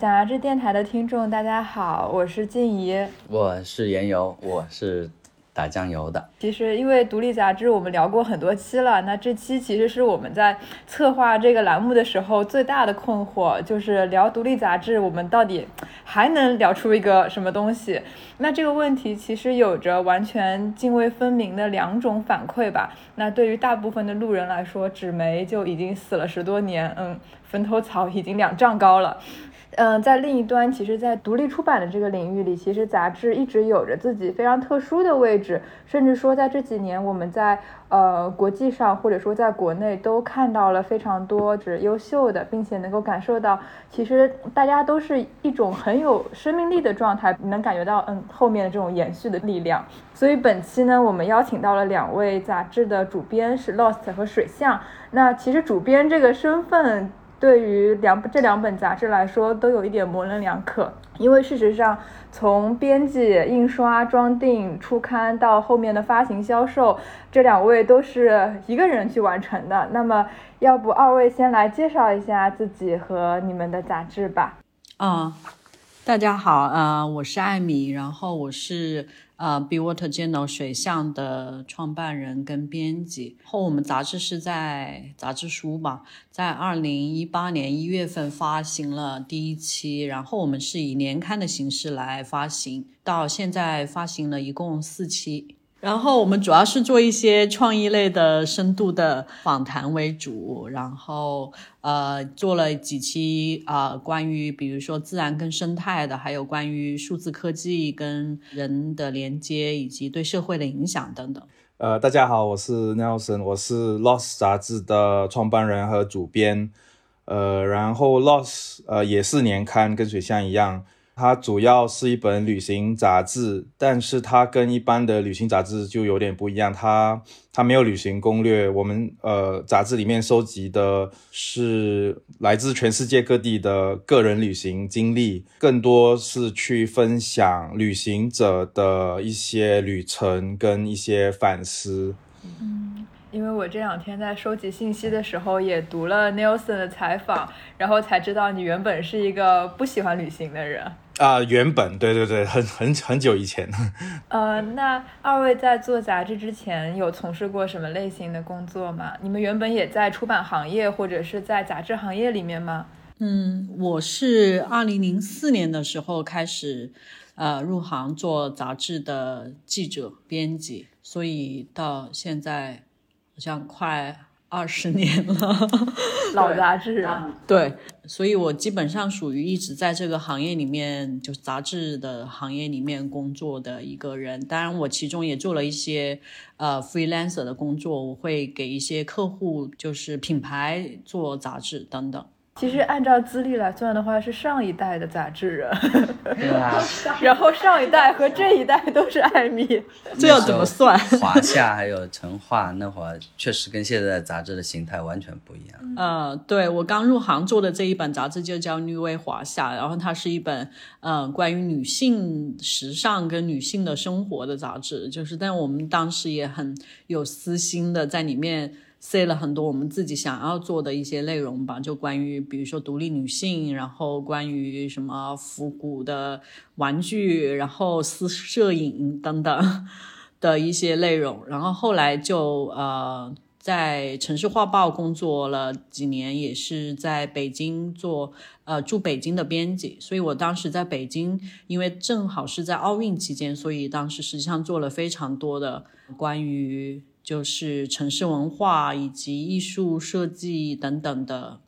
杂志电台的听众，大家好，我是静怡，我是言游，我是。打酱油的，其实因为独立杂志我们聊过很多期了，那这期其实是我们在策划这个栏目的时候最大的困惑，就是聊独立杂志，我们到底还能聊出一个什么东西？那这个问题其实有着完全泾渭分明的两种反馈吧。那对于大部分的路人来说，纸媒就已经死了十多年，嗯，坟头草已经两丈高了。嗯，在另一端，其实，在独立出版的这个领域里，其实杂志一直有着自己非常特殊的位置，甚至说，在这几年，我们在呃国际上或者说在国内都看到了非常多只优秀的，并且能够感受到，其实大家都是一种很有生命力的状态，能感觉到嗯后面的这种延续的力量。所以本期呢，我们邀请到了两位杂志的主编，是 Lost 和水象。那其实主编这个身份。对于两这两本杂志来说，都有一点模棱两可，因为事实上，从编辑、印刷、装订、出刊到后面的发行销售，这两位都是一个人去完成的。那么，要不二位先来介绍一下自己和你们的杂志吧？嗯，大家好，呃，我是艾米，然后我是。呃，Be Water Journal 水象的创办人跟编辑，后我们杂志是在杂志书吧，在二零一八年一月份发行了第一期，然后我们是以年刊的形式来发行，到现在发行了一共四期。然后我们主要是做一些创意类的深度的访谈为主，然后呃做了几期啊关于比如说自然跟生态的，还有关于数字科技跟人的连接以及对社会的影响等等。呃，大家好，我是 Nelson，我是 Lost 杂志的创办人和主编，呃，然后 Lost 呃也是年刊，跟水象一样。它主要是一本旅行杂志，但是它跟一般的旅行杂志就有点不一样。它它没有旅行攻略，我们呃杂志里面收集的是来自全世界各地的个人旅行经历，更多是去分享旅行者的一些旅程跟一些反思。嗯，因为我这两天在收集信息的时候，也读了 Nelson 的采访，然后才知道你原本是一个不喜欢旅行的人。啊，原本对对对，很很很久以前。呃，那二位在做杂志之前有从事过什么类型的工作吗？你们原本也在出版行业或者是在杂志行业里面吗？嗯，我是二零零四年的时候开始，呃，入行做杂志的记者编辑，所以到现在好像快。二十年了，老杂志啊，对，所以我基本上属于一直在这个行业里面，就是杂志的行业里面工作的一个人。当然，我其中也做了一些呃 freelancer 的工作，我会给一些客户，就是品牌做杂志等等。其实按照资历来算的话，是上一代的杂志人。对啊。然后上一代和这一代都是艾米，这要怎么算？华夏还有成化那会儿，确实跟现在杂志的形态完全不一样。呃，对我刚入行做的这一本杂志就叫《女为华夏》，然后它是一本嗯关于女性时尚跟女性的生活的杂志，就是但我们当时也很有私心的在里面。塞了很多我们自己想要做的一些内容吧，就关于比如说独立女性，然后关于什么复古的玩具，然后私摄影等等 的一些内容。然后后来就呃在城市画报工作了几年，也是在北京做呃驻北京的编辑。所以我当时在北京，因为正好是在奥运期间，所以当时实际上做了非常多的关于。就是城市文化以及艺术设计等等的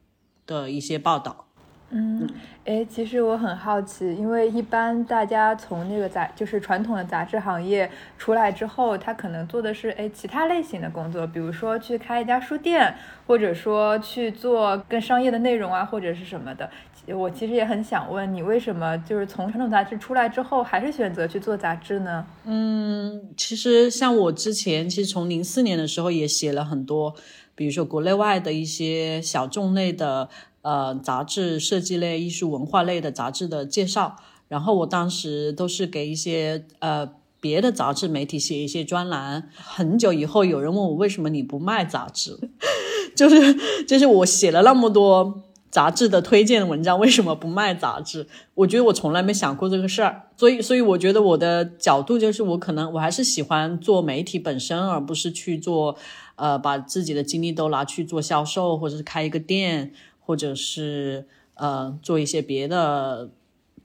的一些报道。嗯，哎，其实我很好奇，因为一般大家从那个杂，就是传统的杂志行业出来之后，他可能做的是哎其他类型的工作，比如说去开一家书店，或者说去做更商业的内容啊，或者是什么的。我其实也很想问你，为什么就是从传统杂志出来之后，还是选择去做杂志呢？嗯，其实像我之前，其实从零四年的时候也写了很多，比如说国内外的一些小众类的。呃，杂志设计类、艺术文化类的杂志的介绍，然后我当时都是给一些呃别的杂志媒体写一些专栏。很久以后，有人问我为什么你不卖杂志，就是就是我写了那么多杂志的推荐文章，为什么不卖杂志？我觉得我从来没想过这个事儿，所以，所以我觉得我的角度就是，我可能我还是喜欢做媒体本身，而不是去做，呃，把自己的精力都拿去做销售，或者是开一个店，或者是呃做一些别的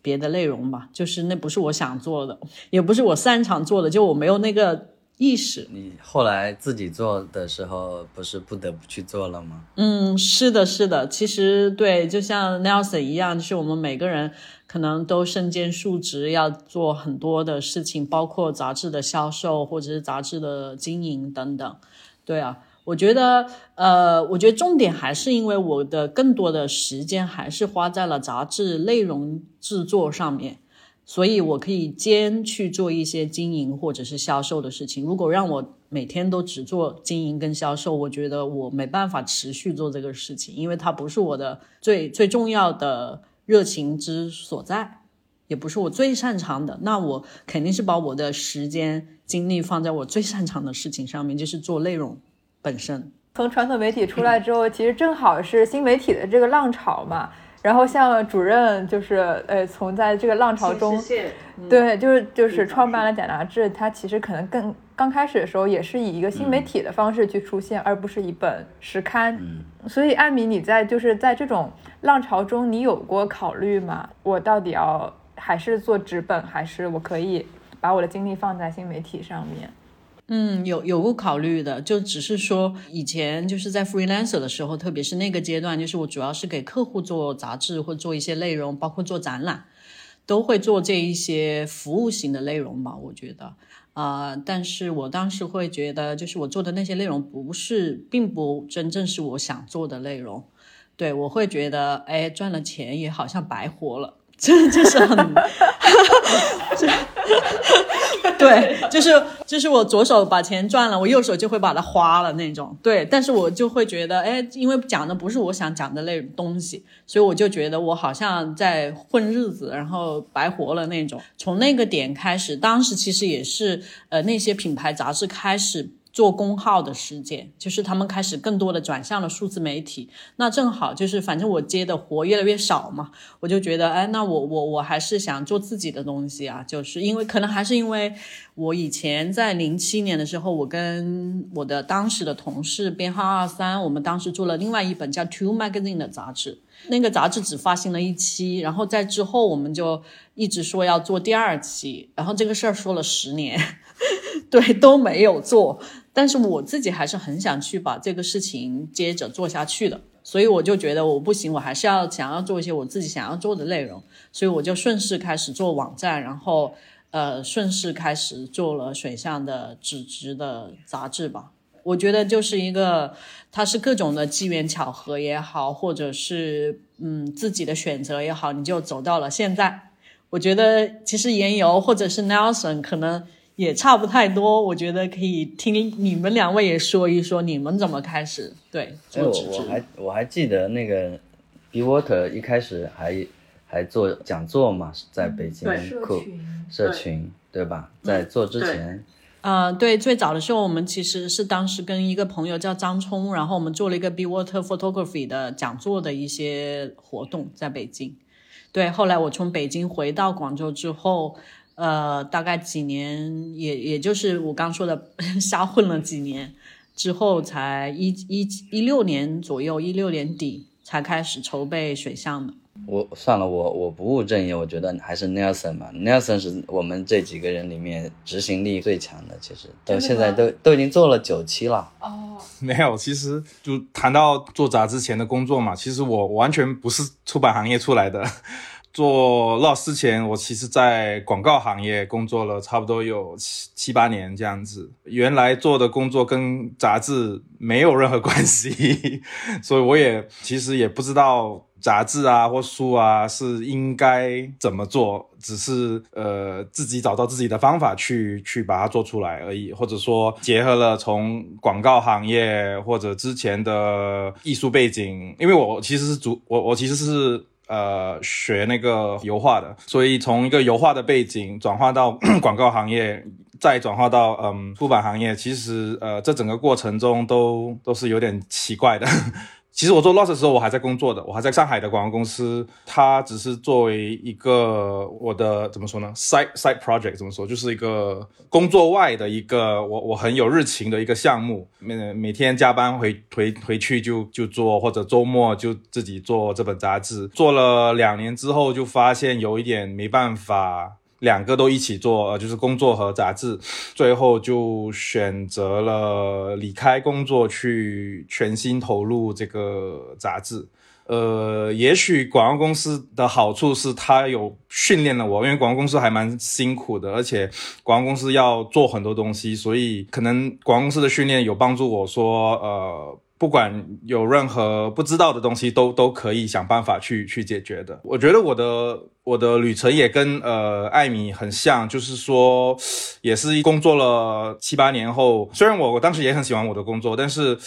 别的内容吧。就是那不是我想做的，也不是我擅长做的，就我没有那个。意识，你后来自己做的时候，不是不得不去做了吗？嗯，是的，是的。其实对，就像 Nelson 一样，就是我们每个人可能都身兼数职，要做很多的事情，包括杂志的销售或者是杂志的经营等等。对啊，我觉得，呃，我觉得重点还是因为我的更多的时间还是花在了杂志内容制作上面。所以，我可以兼去做一些经营或者是销售的事情。如果让我每天都只做经营跟销售，我觉得我没办法持续做这个事情，因为它不是我的最最重要的热情之所在，也不是我最擅长的。那我肯定是把我的时间精力放在我最擅长的事情上面，就是做内容本身。从传统媒体出来之后，其实正好是新媒体的这个浪潮嘛。然后像主任就是呃，从在这个浪潮中，对，就是就是创办了假杂志。它其实可能更刚开始的时候也是以一个新媒体的方式去出现，而不是一本实刊。所以艾米，你在就是在这种浪潮中，你有过考虑吗？我到底要还是做纸本，还是我可以把我的精力放在新媒体上面？嗯，有有过考虑的，就只是说以前就是在 freelancer 的时候，特别是那个阶段，就是我主要是给客户做杂志或做一些内容，包括做展览，都会做这一些服务型的内容吧。我觉得啊，但是我当时会觉得，就是我做的那些内容不是，并不真正是我想做的内容。对我会觉得，哎，赚了钱也好像白活了，这就是很。对，就是就是我左手把钱赚了，我右手就会把它花了那种。对，但是我就会觉得，哎，因为讲的不是我想讲的那东西，所以我就觉得我好像在混日子，然后白活了那种。从那个点开始，当时其实也是呃那些品牌杂志开始。做公号的时间，就是他们开始更多的转向了数字媒体。那正好就是，反正我接的活越来越少嘛，我就觉得，哎，那我我我还是想做自己的东西啊。就是因为可能还是因为我以前在零七年的时候，我跟我的当时的同事编号二三，我们当时做了另外一本叫《Two Magazine》的杂志。那个杂志只发行了一期，然后在之后我们就一直说要做第二期，然后这个事儿说了十年，对，都没有做。但是我自己还是很想去把这个事情接着做下去的，所以我就觉得我不行，我还是要想要做一些我自己想要做的内容，所以我就顺势开始做网站，然后呃顺势开始做了水象的纸质的杂志吧。我觉得就是一个，它是各种的机缘巧合也好，或者是嗯自己的选择也好，你就走到了现在。我觉得其实言游或者是 Nelson 可能。也差不太多，我觉得可以听你们两位也说一说你们怎么开始对做纸质。我还我还记得那个 B Water 一开始还还做讲座嘛，在北京社群社群对吧？在做之前，呃，对，最早的时候我们其实是当时跟一个朋友叫张冲，然后我们做了一个 B Water Photography 的讲座的一些活动在北京。对，后来我从北京回到广州之后。呃，大概几年，也也就是我刚说的，瞎混了几年之后，才一一一六年左右，一六年底才开始筹备水象的。我算了，我我不务正业，我觉得还是 Nelson 吧。Nelson 是我们这几个人里面执行力最强的，其实到现在都都已经做了九期了。哦，没有，其实就谈到做杂志前的工作嘛，其实我完全不是出版行业出来的。做 Loss 之前，我其实在广告行业工作了差不多有七七八年这样子。原来做的工作跟杂志没有任何关系，所以我也其实也不知道杂志啊或书啊是应该怎么做，只是呃自己找到自己的方法去去把它做出来而已，或者说结合了从广告行业或者之前的艺术背景，因为我其实是主我我其实是。呃，学那个油画的，所以从一个油画的背景转化到 广告行业，再转化到嗯出版行业，其实呃这整个过程中都都是有点奇怪的。其实我做 Lost 的时候，我还在工作的，我还在上海的广告公司，它只是作为一个我的怎么说呢，side side project 怎么说，就是一个工作外的一个我我很有热情的一个项目，每每天加班回回回去就就做，或者周末就自己做这本杂志，做了两年之后就发现有一点没办法。两个都一起做，呃，就是工作和杂志，最后就选择了离开工作，去全心投入这个杂志。呃，也许广告公司的好处是它有训练了我，因为广告公司还蛮辛苦的，而且广告公司要做很多东西，所以可能广告公司的训练有帮助我说，呃。不管有任何不知道的东西，都都可以想办法去去解决的。我觉得我的我的旅程也跟呃艾米很像，就是说，也是工作了七八年后，虽然我我当时也很喜欢我的工作，但是。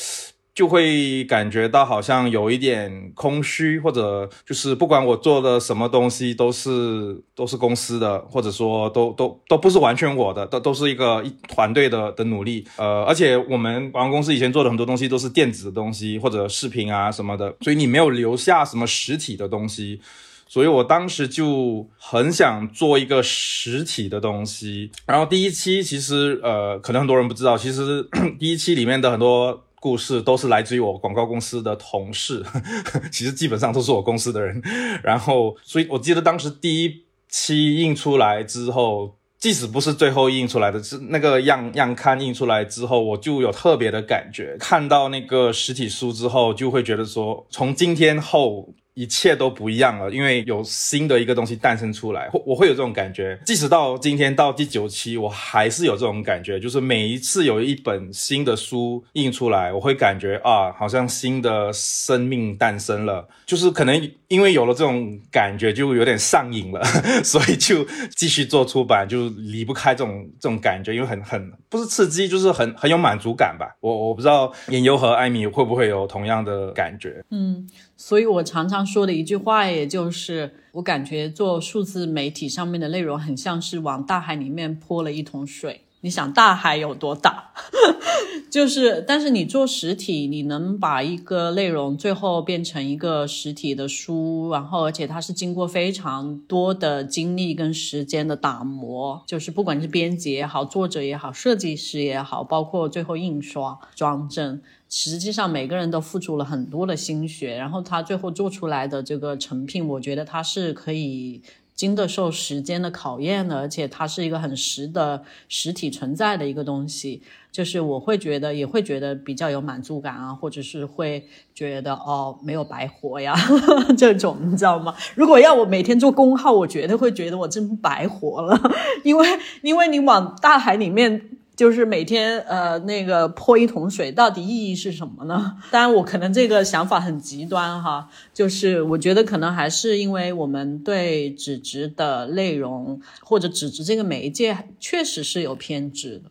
就会感觉到好像有一点空虚，或者就是不管我做的什么东西都是都是公司的，或者说都都都不是完全我的，都都是一个一团队的的努力。呃，而且我们广告公司以前做的很多东西都是电子的东西或者视频啊什么的，所以你没有留下什么实体的东西。所以我当时就很想做一个实体的东西。然后第一期其实呃，可能很多人不知道，其实第一期里面的很多。故事都是来自于我广告公司的同事，其实基本上都是我公司的人。然后，所以我记得当时第一期印出来之后，即使不是最后印出来的，是那个样样刊印出来之后，我就有特别的感觉。看到那个实体书之后，就会觉得说，从今天后。一切都不一样了，因为有新的一个东西诞生出来，我我会有这种感觉。即使到今天到第九期，我还是有这种感觉，就是每一次有一本新的书印出来，我会感觉啊，好像新的生命诞生了。就是可能因为有了这种感觉，就有点上瘾了，所以就继续做出版，就离不开这种这种感觉，因为很很不是刺激，就是很很有满足感吧。我我不知道眼优和艾米会不会有同样的感觉。嗯。所以我常常说的一句话，也就是我感觉做数字媒体上面的内容，很像是往大海里面泼了一桶水。你想大海有多大？就是，但是你做实体，你能把一个内容最后变成一个实体的书，然后而且它是经过非常多的精力跟时间的打磨，就是不管是编辑也好，作者也好，设计师也好，包括最后印刷装帧。实际上每个人都付出了很多的心血，然后他最后做出来的这个成品，我觉得它是可以经得受时间的考验的，而且它是一个很实的实体存在的一个东西。就是我会觉得，也会觉得比较有满足感啊，或者是会觉得哦，没有白活呀，这种你知道吗？如果要我每天做公号，我绝对会觉得我真白活了，因为因为你往大海里面。就是每天呃那个泼一桶水，到底意义是什么呢？当然我可能这个想法很极端哈，就是我觉得可能还是因为我们对纸质的内容或者纸质这个媒介确实是有偏执的，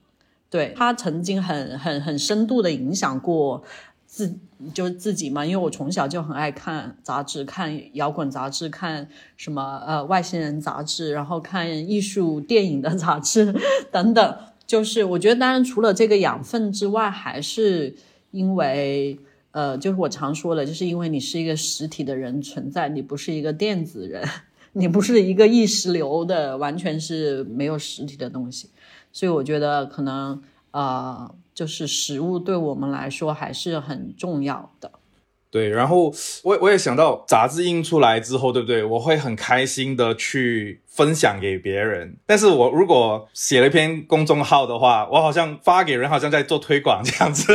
对它曾经很很很深度的影响过自就是自己嘛，因为我从小就很爱看杂志，看摇滚杂志，看什么呃外星人杂志，然后看艺术电影的杂志 等等。就是我觉得，当然除了这个养分之外，还是因为，呃，就是我常说的，就是因为你是一个实体的人存在，你不是一个电子人，你不是一个意识流的，完全是没有实体的东西，所以我觉得可能，呃，就是食物对我们来说还是很重要的。对，然后我我也想到杂志印出来之后，对不对？我会很开心的去分享给别人。但是我如果写了一篇公众号的话，我好像发给人，好像在做推广这样子，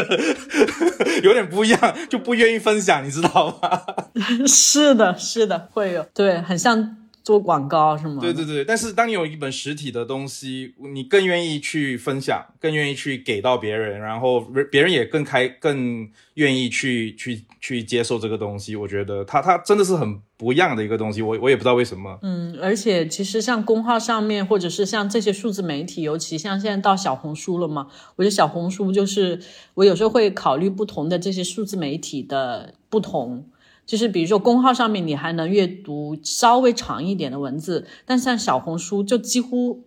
有点不一样，就不愿意分享，你知道吗？是的，是的，会有，对，很像。做广告是吗？对对对，但是当你有一本实体的东西，你更愿意去分享，更愿意去给到别人，然后别人也更开，更愿意去去去接受这个东西。我觉得它它真的是很不一样的一个东西，我我也不知道为什么。嗯，而且其实像公号上面，或者是像这些数字媒体，尤其像现在到小红书了嘛，我觉得小红书就是我有时候会考虑不同的这些数字媒体的不同。就是比如说公号上面你还能阅读稍微长一点的文字，但像小红书就几乎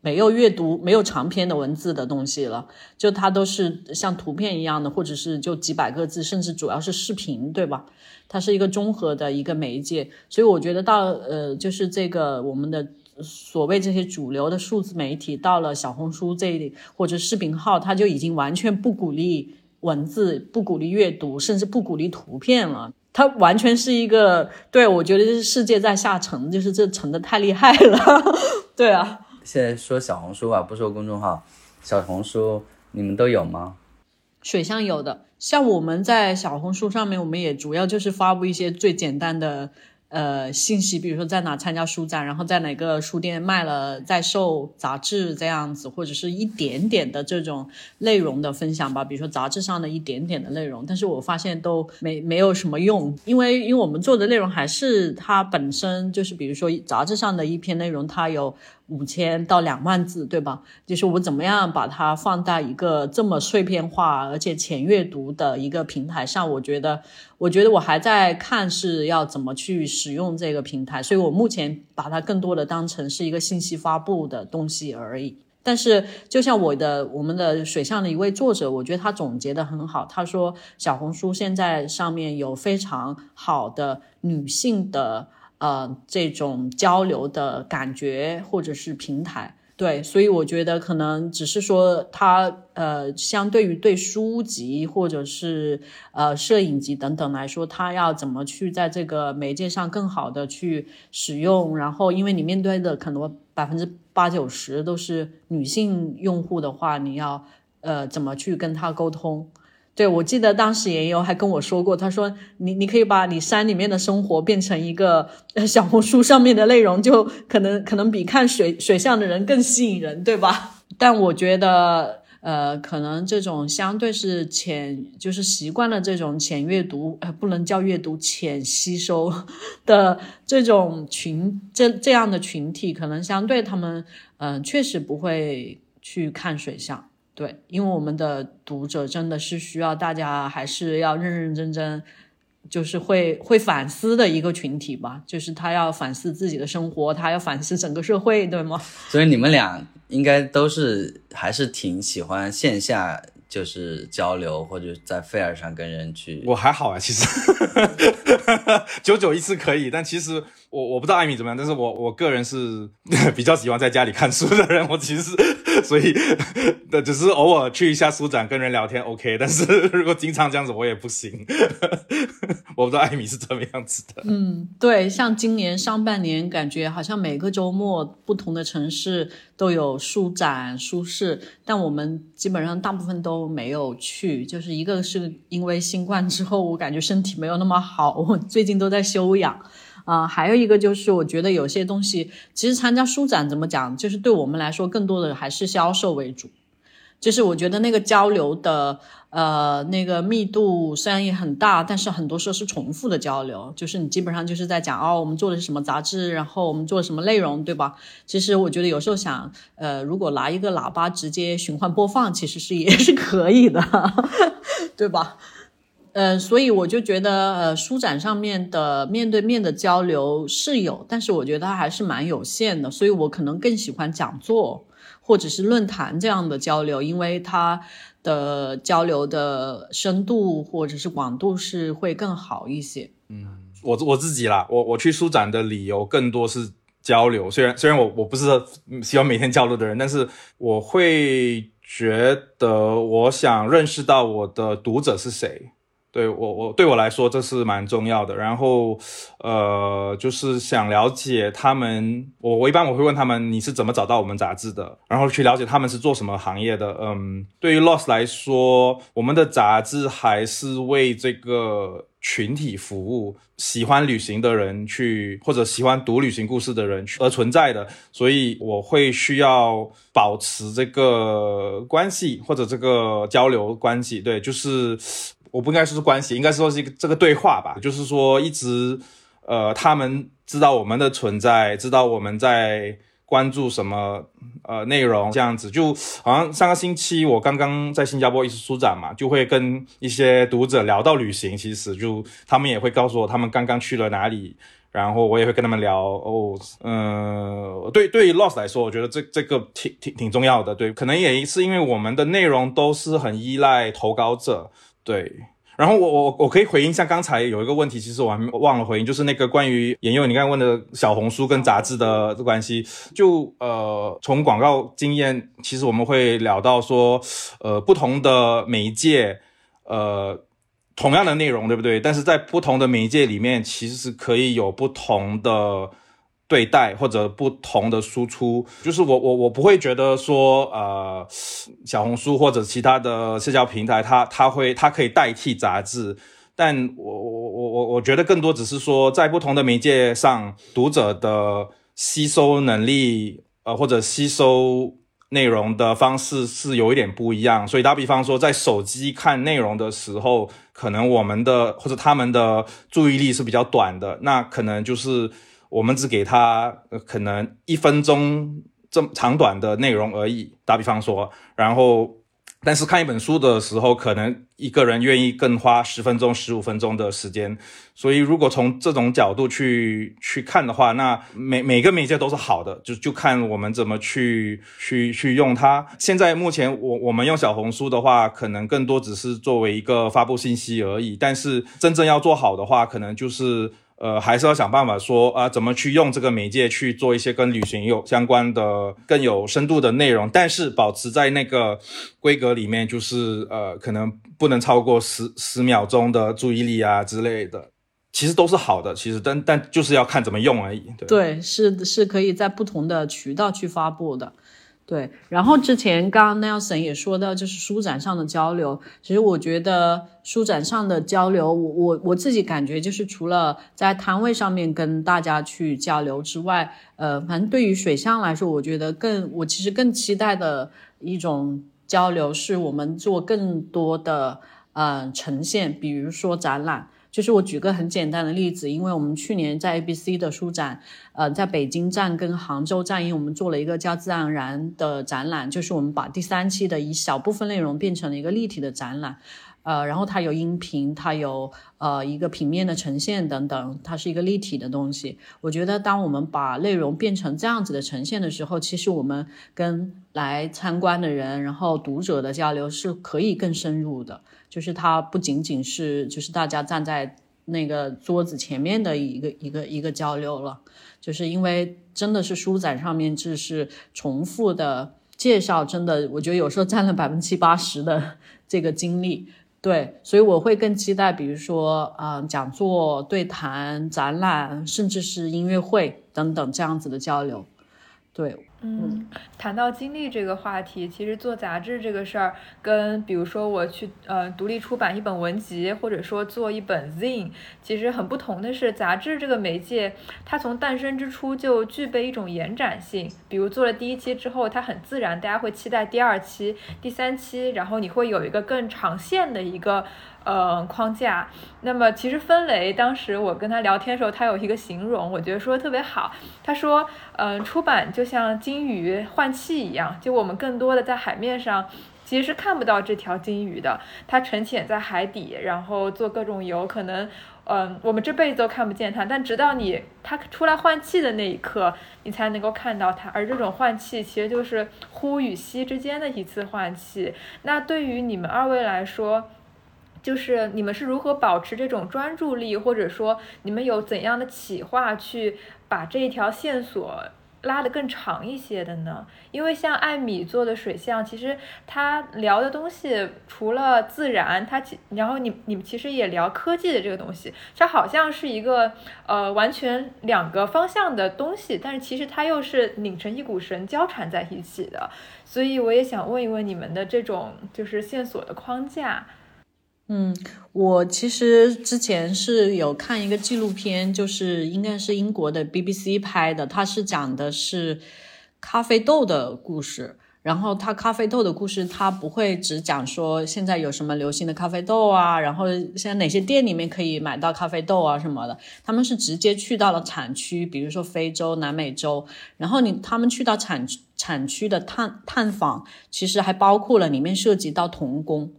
没有阅读、没有长篇的文字的东西了，就它都是像图片一样的，或者是就几百个字，甚至主要是视频，对吧？它是一个综合的一个媒介，所以我觉得到呃，就是这个我们的所谓这些主流的数字媒体，到了小红书这里或者视频号，它就已经完全不鼓励文字，不鼓励阅读，甚至不鼓励图片了。它完全是一个，对我觉得这是世界在下沉，就是这沉的太厉害了。对啊，现在说小红书啊，不说公众号，小红书你们都有吗？水象有的，像我们在小红书上面，我们也主要就是发布一些最简单的。呃，信息，比如说在哪参加书展，然后在哪个书店卖了在售杂志这样子，或者是一点点的这种内容的分享吧，比如说杂志上的一点点的内容，但是我发现都没没有什么用，因为因为我们做的内容还是它本身就是，比如说杂志上的一篇内容，它有。五千到两万字，对吧？就是我怎么样把它放在一个这么碎片化而且浅阅读的一个平台上？我觉得，我觉得我还在看是要怎么去使用这个平台，所以我目前把它更多的当成是一个信息发布的东西而已。但是，就像我的我们的水上的一位作者，我觉得他总结的很好。他说，小红书现在上面有非常好的女性的。呃，这种交流的感觉或者是平台，对，所以我觉得可能只是说它呃，相对于对书籍或者是呃摄影集等等来说，它要怎么去在这个媒介上更好的去使用，然后因为你面对的可能百分之八九十都是女性用户的话，你要呃怎么去跟他沟通？对，我记得当时也有还跟我说过，他说你你可以把你山里面的生活变成一个小红书上面的内容，就可能可能比看水水象的人更吸引人，对吧？但我觉得，呃，可能这种相对是浅，就是习惯了这种浅阅读，不能叫阅读，浅吸收的这种群，这这样的群体，可能相对他们，嗯，确实不会去看水象。对，因为我们的读者真的是需要大家还是要认认真真，就是会会反思的一个群体吧。就是他要反思自己的生活，他要反思整个社会，对吗？所以你们俩应该都是还是挺喜欢线下。就是交流或者在 fair 上跟人去，我还好啊，其实 九九一次可以，但其实我我不知道艾米怎么样，但是我我个人是 比较喜欢在家里看书的人，我其实所以只是偶尔去一下书展跟人聊天 OK，但是如果经常这样子我也不行，我不知道艾米是怎么样子的。嗯，对，像今年上半年感觉好像每个周末不同的城市都有书展书市，但我们基本上大部分。都没有去，就是一个是因为新冠之后，我感觉身体没有那么好，我最近都在休养啊。还有一个就是，我觉得有些东西，其实参加书展怎么讲，就是对我们来说，更多的还是销售为主。就是我觉得那个交流的呃那个密度虽然也很大，但是很多时候是重复的交流。就是你基本上就是在讲哦，我们做的是什么杂志，然后我们做了什么内容，对吧？其实我觉得有时候想，呃，如果拿一个喇叭直接循环播放，其实是也 是可以的，对吧？呃，所以我就觉得呃，书展上面的面对面的交流是有，但是我觉得它还是蛮有限的，所以我可能更喜欢讲座。或者是论坛这样的交流，因为它的交流的深度或者是广度是会更好一些。嗯，我我自己啦，我我去书展的理由更多是交流。虽然虽然我我不是喜欢每天交流的人，但是我会觉得我想认识到我的读者是谁。对我，我对我来说这是蛮重要的。然后，呃，就是想了解他们。我我一般我会问他们，你是怎么找到我们杂志的？然后去了解他们是做什么行业的。嗯，对于 Lost 来说，我们的杂志还是为这个群体服务，喜欢旅行的人去，或者喜欢读旅行故事的人去而存在的。所以我会需要保持这个关系或者这个交流关系。对，就是。我不应该说是关系，应该说是一个这个对话吧。就是说，一直，呃，他们知道我们的存在，知道我们在关注什么呃内容这样子。就好像上个星期我刚刚在新加坡艺术书展嘛，就会跟一些读者聊到旅行，其实就他们也会告诉我他们刚刚去了哪里。然后我也会跟他们聊哦，嗯，对，对于 Lost 来说，我觉得这这个挺挺挺重要的，对，可能也是因为我们的内容都是很依赖投稿者，对。然后我我我可以回应，一下刚才有一个问题，其实我还忘了回应，就是那个关于研佑你刚才问的小红书跟杂志的关系，就呃从广告经验，其实我们会聊到说，呃不同的媒介，呃。同样的内容，对不对？但是在不同的媒介里面，其实是可以有不同的对待或者不同的输出。就是我我我不会觉得说，呃，小红书或者其他的社交平台，它它会它可以代替杂志。但我我我我我觉得更多只是说，在不同的媒介上，读者的吸收能力，呃，或者吸收。内容的方式是有一点不一样，所以打比方说，在手机看内容的时候，可能我们的或者他们的注意力是比较短的，那可能就是我们只给他可能一分钟这么长短的内容而已。打比方说，然后。但是看一本书的时候，可能一个人愿意更花十分钟、十五分钟的时间。所以，如果从这种角度去去看的话，那每每个媒介都是好的，就就看我们怎么去去去用它。现在目前，我我们用小红书的话，可能更多只是作为一个发布信息而已。但是真正要做好的话，可能就是。呃，还是要想办法说啊，怎么去用这个媒介去做一些跟旅行有相关的、更有深度的内容，但是保持在那个规格里面，就是呃，可能不能超过十十秒钟的注意力啊之类的。其实都是好的，其实但但就是要看怎么用而已。对，是是可以在不同的渠道去发布的。对，然后之前刚刚 Nelson 也说到，就是书展上的交流。其实我觉得书展上的交流，我我我自己感觉就是除了在摊位上面跟大家去交流之外，呃，反正对于水象来说，我觉得更我其实更期待的一种交流，是我们做更多的呃呈现，比如说展览。就是我举个很简单的例子，因为我们去年在 ABC 的书展，呃，在北京站跟杭州站，因为我们做了一个叫“自然而然”的展览，就是我们把第三期的一小部分内容变成了一个立体的展览，呃，然后它有音频，它有呃一个平面的呈现等等，它是一个立体的东西。我觉得当我们把内容变成这样子的呈现的时候，其实我们跟来参观的人，然后读者的交流是可以更深入的。就是它不仅仅是就是大家站在那个桌子前面的一个一个一个交流了，就是因为真的是书展上面就是重复的介绍，真的我觉得有时候占了百分之七八十的这个精力，对，所以我会更期待，比如说啊讲座、对谈、展览，甚至是音乐会等等这样子的交流，对。嗯，谈到经历这个话题，其实做杂志这个事儿，跟比如说我去呃独立出版一本文集，或者说做一本 zine，其实很不同的是，杂志这个媒介，它从诞生之初就具备一种延展性。比如做了第一期之后，它很自然，大家会期待第二期、第三期，然后你会有一个更长线的一个。呃，框架。那么其实分雷，当时我跟他聊天的时候，他有一个形容，我觉得说的特别好。他说，嗯，出版就像金鱼换气一样，就我们更多的在海面上，其实是看不到这条金鱼的，它沉潜在海底，然后做各种游，可能，嗯，我们这辈子都看不见它，但直到你它出来换气的那一刻，你才能够看到它。而这种换气，其实就是呼与吸之间的一次换气。那对于你们二位来说，就是你们是如何保持这种专注力，或者说你们有怎样的企划去把这一条线索拉得更长一些的呢？因为像艾米做的水象，其实他聊的东西除了自然，他其然后你你们其实也聊科技的这个东西，它好像是一个呃完全两个方向的东西，但是其实它又是拧成一股绳交缠在一起的。所以我也想问一问你们的这种就是线索的框架。嗯，我其实之前是有看一个纪录片，就是应该是英国的 BBC 拍的，它是讲的是咖啡豆的故事。然后它咖啡豆的故事，它不会只讲说现在有什么流行的咖啡豆啊，然后现在哪些店里面可以买到咖啡豆啊什么的。他们是直接去到了产区，比如说非洲、南美洲，然后你他们去到产产区的探探访，其实还包括了里面涉及到童工，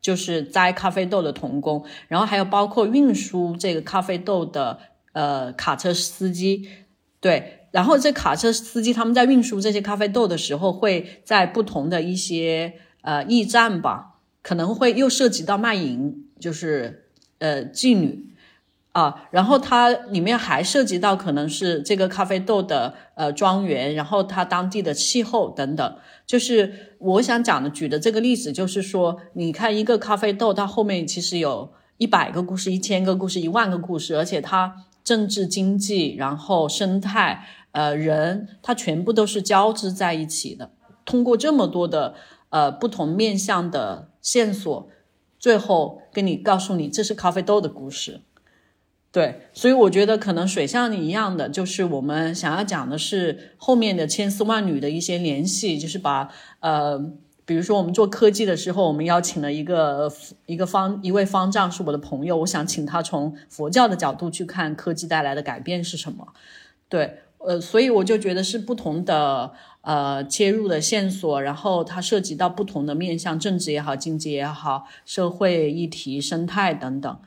就是摘咖啡豆的童工，然后还有包括运输这个咖啡豆的呃卡车司机，对。然后这卡车司机他们在运输这些咖啡豆的时候，会在不同的一些呃驿站吧，可能会又涉及到卖淫，就是呃妓女啊。然后它里面还涉及到可能是这个咖啡豆的呃庄园，然后它当地的气候等等。就是我想讲的举的这个例子，就是说，你看一个咖啡豆，它后面其实有一百个故事、一千个故事、一万个故事，而且它政治、经济，然后生态。呃，人它全部都是交织在一起的。通过这么多的呃不同面向的线索，最后跟你告诉你这是咖啡豆的故事。对，所以我觉得可能水像你一样的，就是我们想要讲的是后面的千丝万缕的一些联系，就是把呃，比如说我们做科技的时候，我们邀请了一个一个方一位方丈是我的朋友，我想请他从佛教的角度去看科技带来的改变是什么。对。呃，所以我就觉得是不同的呃切入的线索，然后它涉及到不同的面向，政治也好，经济也好，社会议题、生态等等。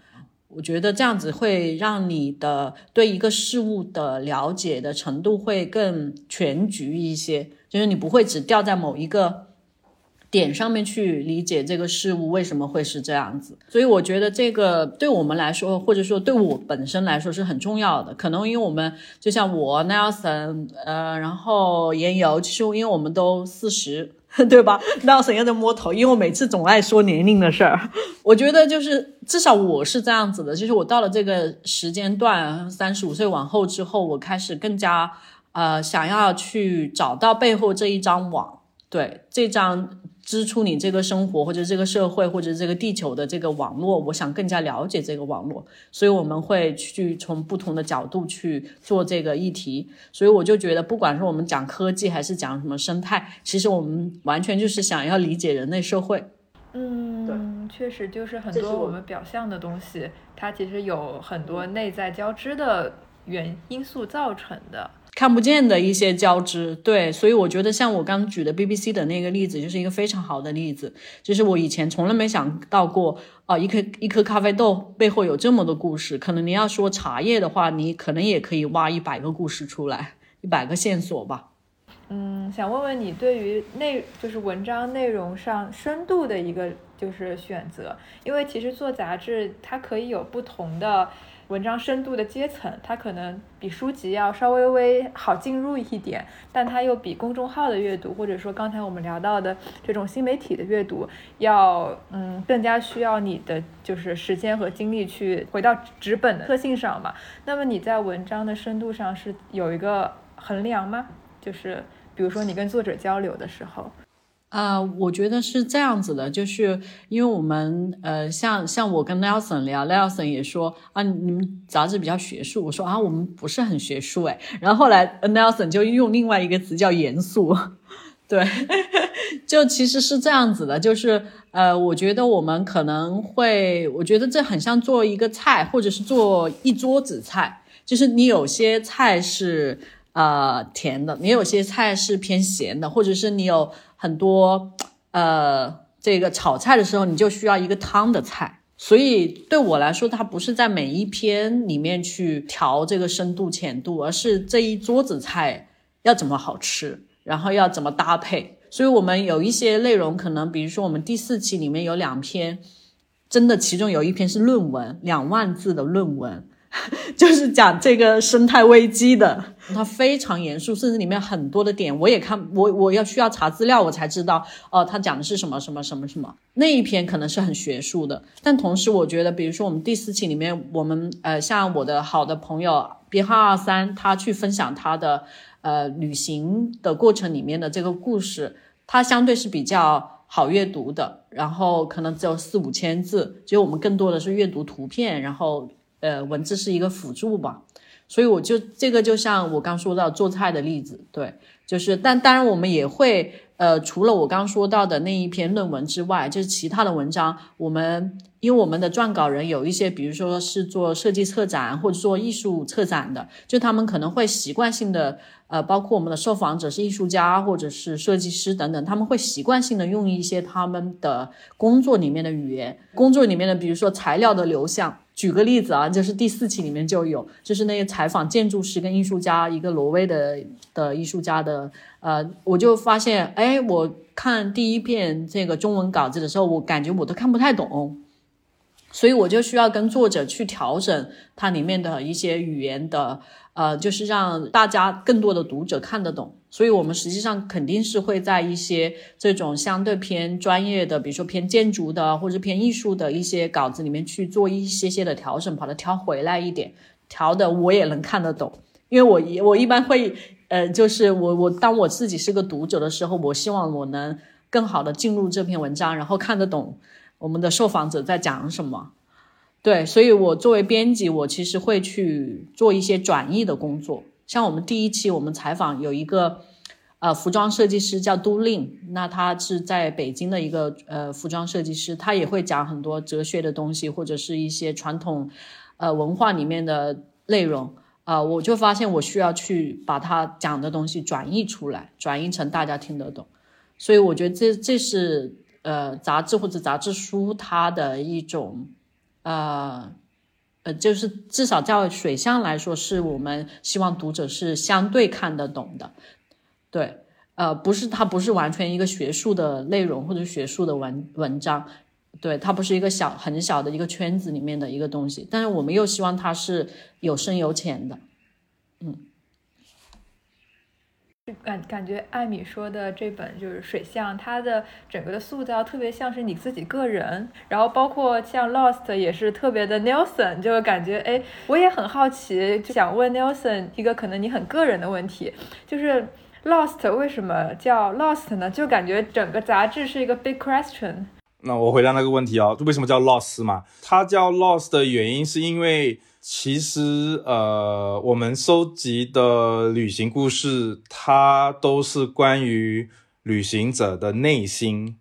我觉得这样子会让你的对一个事物的了解的程度会更全局一些，就是你不会只掉在某一个。点上面去理解这个事物为什么会是这样子，所以我觉得这个对我们来说，或者说对我本身来说是很重要的。可能因为我们就像我 Nelson，呃，然后言游，其实因为我们都四十，对吧那沈燕在摸头，因为我每次总爱说年龄的事儿。我觉得就是至少我是这样子的，就是我到了这个时间段，三十五岁往后之后，我开始更加呃想要去找到背后这一张网，对这张。支出你这个生活或者这个社会或者这个地球的这个网络，我想更加了解这个网络，所以我们会去从不同的角度去做这个议题。所以我就觉得，不管是我们讲科技还是讲什么生态，其实我们完全就是想要理解人类社会。嗯，确实就是很多我们表象的东西，它其实有很多内在交织的原因素造成的。看不见的一些交织，对，所以我觉得像我刚举的 BBC 的那个例子，就是一个非常好的例子。就是我以前从来没想到过，啊，一颗一颗咖啡豆背后有这么多故事。可能你要说茶叶的话，你可能也可以挖一百个故事出来，一百个线索吧。嗯，想问问你对于内就是文章内容上深度的一个就是选择，因为其实做杂志它可以有不同的。文章深度的阶层，它可能比书籍要稍微微好进入一点，但它又比公众号的阅读，或者说刚才我们聊到的这种新媒体的阅读，要嗯更加需要你的就是时间和精力去回到纸本的特性上嘛。那么你在文章的深度上是有一个衡量吗？就是比如说你跟作者交流的时候。啊，我觉得是这样子的，就是因为我们呃，像像我跟 Nelson 聊，Nelson 也说啊，你们杂志比较学术，我说啊，我们不是很学术哎，然后后来 Nelson 就用另外一个词叫严肃，对，就其实是这样子的，就是呃，我觉得我们可能会，我觉得这很像做一个菜，或者是做一桌子菜，就是你有些菜是呃甜的，你有些菜是偏咸的，或者是你有。很多，呃，这个炒菜的时候，你就需要一个汤的菜，所以对我来说，它不是在每一篇里面去调这个深度浅度，而是这一桌子菜要怎么好吃，然后要怎么搭配。所以我们有一些内容，可能比如说我们第四期里面有两篇，真的其中有一篇是论文，两万字的论文。就是讲这个生态危机的，它非常严肃，甚至里面很多的点我也看，我我要需要查资料，我才知道哦，他讲的是什么什么什么什么。那一篇可能是很学术的，但同时我觉得，比如说我们第四期里面，我们呃，像我的好的朋友编号二三，他去分享他的呃旅行的过程里面的这个故事，它相对是比较好阅读的，然后可能只有四五千字，就我们更多的是阅读图片，然后。呃，文字是一个辅助吧，所以我就这个就像我刚说到做菜的例子，对，就是但当然我们也会呃，除了我刚说到的那一篇论文之外，就是其他的文章，我们因为我们的撰稿人有一些，比如说是做设计策展或者做艺术策展的，就他们可能会习惯性的。呃，包括我们的受访者是艺术家或者是设计师等等，他们会习惯性的用一些他们的工作里面的语言，工作里面的，比如说材料的流向。举个例子啊，就是第四期里面就有，就是那个采访建筑师跟艺术家，一个挪威的的艺术家的，呃，我就发现，哎，我看第一遍这个中文稿子的时候，我感觉我都看不太懂，所以我就需要跟作者去调整它里面的一些语言的。呃，就是让大家更多的读者看得懂，所以我们实际上肯定是会在一些这种相对偏专业的，比如说偏建筑的或者偏艺术的一些稿子里面去做一些些的调整，把它调回来一点，调的我也能看得懂。因为我一我一般会，呃，就是我我当我自己是个读者的时候，我希望我能更好的进入这篇文章，然后看得懂我们的受访者在讲什么。对，所以我作为编辑，我其实会去做一些转译的工作。像我们第一期我们采访有一个，呃，服装设计师叫都令，那他是在北京的一个呃服装设计师，他也会讲很多哲学的东西或者是一些传统，呃文化里面的内容啊，我就发现我需要去把他讲的东西转译出来，转译成大家听得懂。所以我觉得这这是呃杂志或者杂志书它的一种。呃，呃，就是至少在水象来说，是我们希望读者是相对看得懂的，对，呃，不是它不是完全一个学术的内容或者学术的文文章，对，它不是一个小很小的一个圈子里面的一个东西，但是我们又希望它是有深有浅的，嗯。感感觉艾米说的这本就是水象，它的整个的塑造特别像是你自己个人，然后包括像 Lost 也是特别的 Nelson，就感觉哎，我也很好奇，就想问 Nelson 一个可能你很个人的问题，就是 Lost 为什么叫 Lost 呢？就感觉整个杂志是一个 big question。那我回答那个问题哦，为什么叫 Lost 嘛？它叫 Lost 的原因是因为。其实，呃，我们收集的旅行故事，它都是关于旅行者的内心。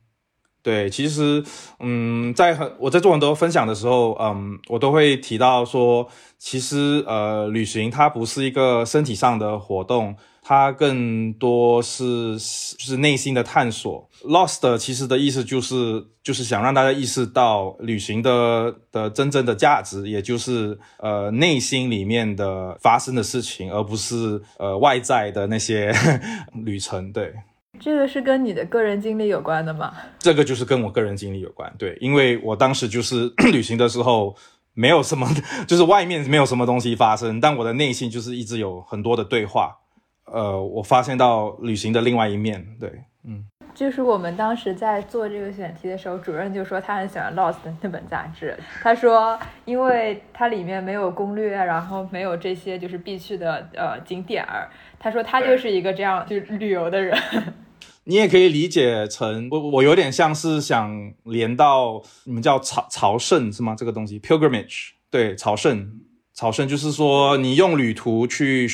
对，其实，嗯，在很我在做很多分享的时候，嗯，我都会提到说，其实，呃，旅行它不是一个身体上的活动。它更多是就是内心的探索。Lost 其实的意思就是就是想让大家意识到旅行的的真正的价值，也就是呃内心里面的发生的事情，而不是呃外在的那些 旅程。对，这个是跟你的个人经历有关的吗？这个就是跟我个人经历有关。对，因为我当时就是 旅行的时候没有什么，就是外面没有什么东西发生，但我的内心就是一直有很多的对话。呃，我发现到旅行的另外一面，对，嗯，就是我们当时在做这个选题的时候，主任就说他很喜欢《Lost》那本杂志，他说，因为它里面没有攻略，然后没有这些就是必去的呃景点儿，他说他就是一个这样就是旅游的人。你也可以理解成我我有点像是想连到你们叫朝朝圣是吗？这个东西 pilgrimage，对，朝圣，朝圣就是说你用旅途去。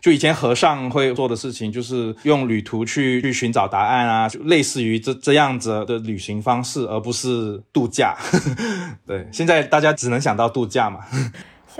就以前和尚会做的事情，就是用旅途去去寻找答案啊，就类似于这这样子的旅行方式，而不是度假。对，现在大家只能想到度假嘛。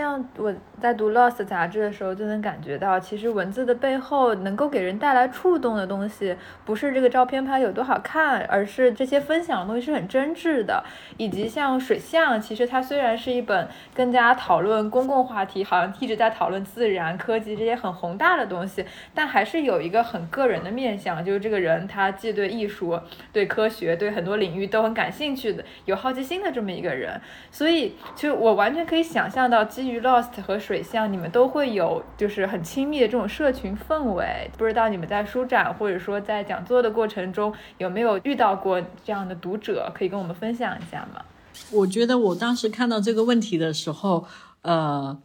像我在读《Lost》杂志的时候，就能感觉到，其实文字的背后能够给人带来触动的东西，不是这个照片拍有多好看，而是这些分享的东西是很真挚的。以及像《水象》，其实它虽然是一本更加讨论公共话题，好像一直在讨论自然科技这些很宏大的东西，但还是有一个很个人的面相，就是这个人他既对艺术、对科学、对很多领域都很感兴趣的，有好奇心的这么一个人。所以，就我完全可以想象到。基于 Lost 和水象，你们都会有就是很亲密的这种社群氛围。不知道你们在书展或者说在讲座的过程中有没有遇到过这样的读者，可以跟我们分享一下吗？我觉得我当时看到这个问题的时候，呃，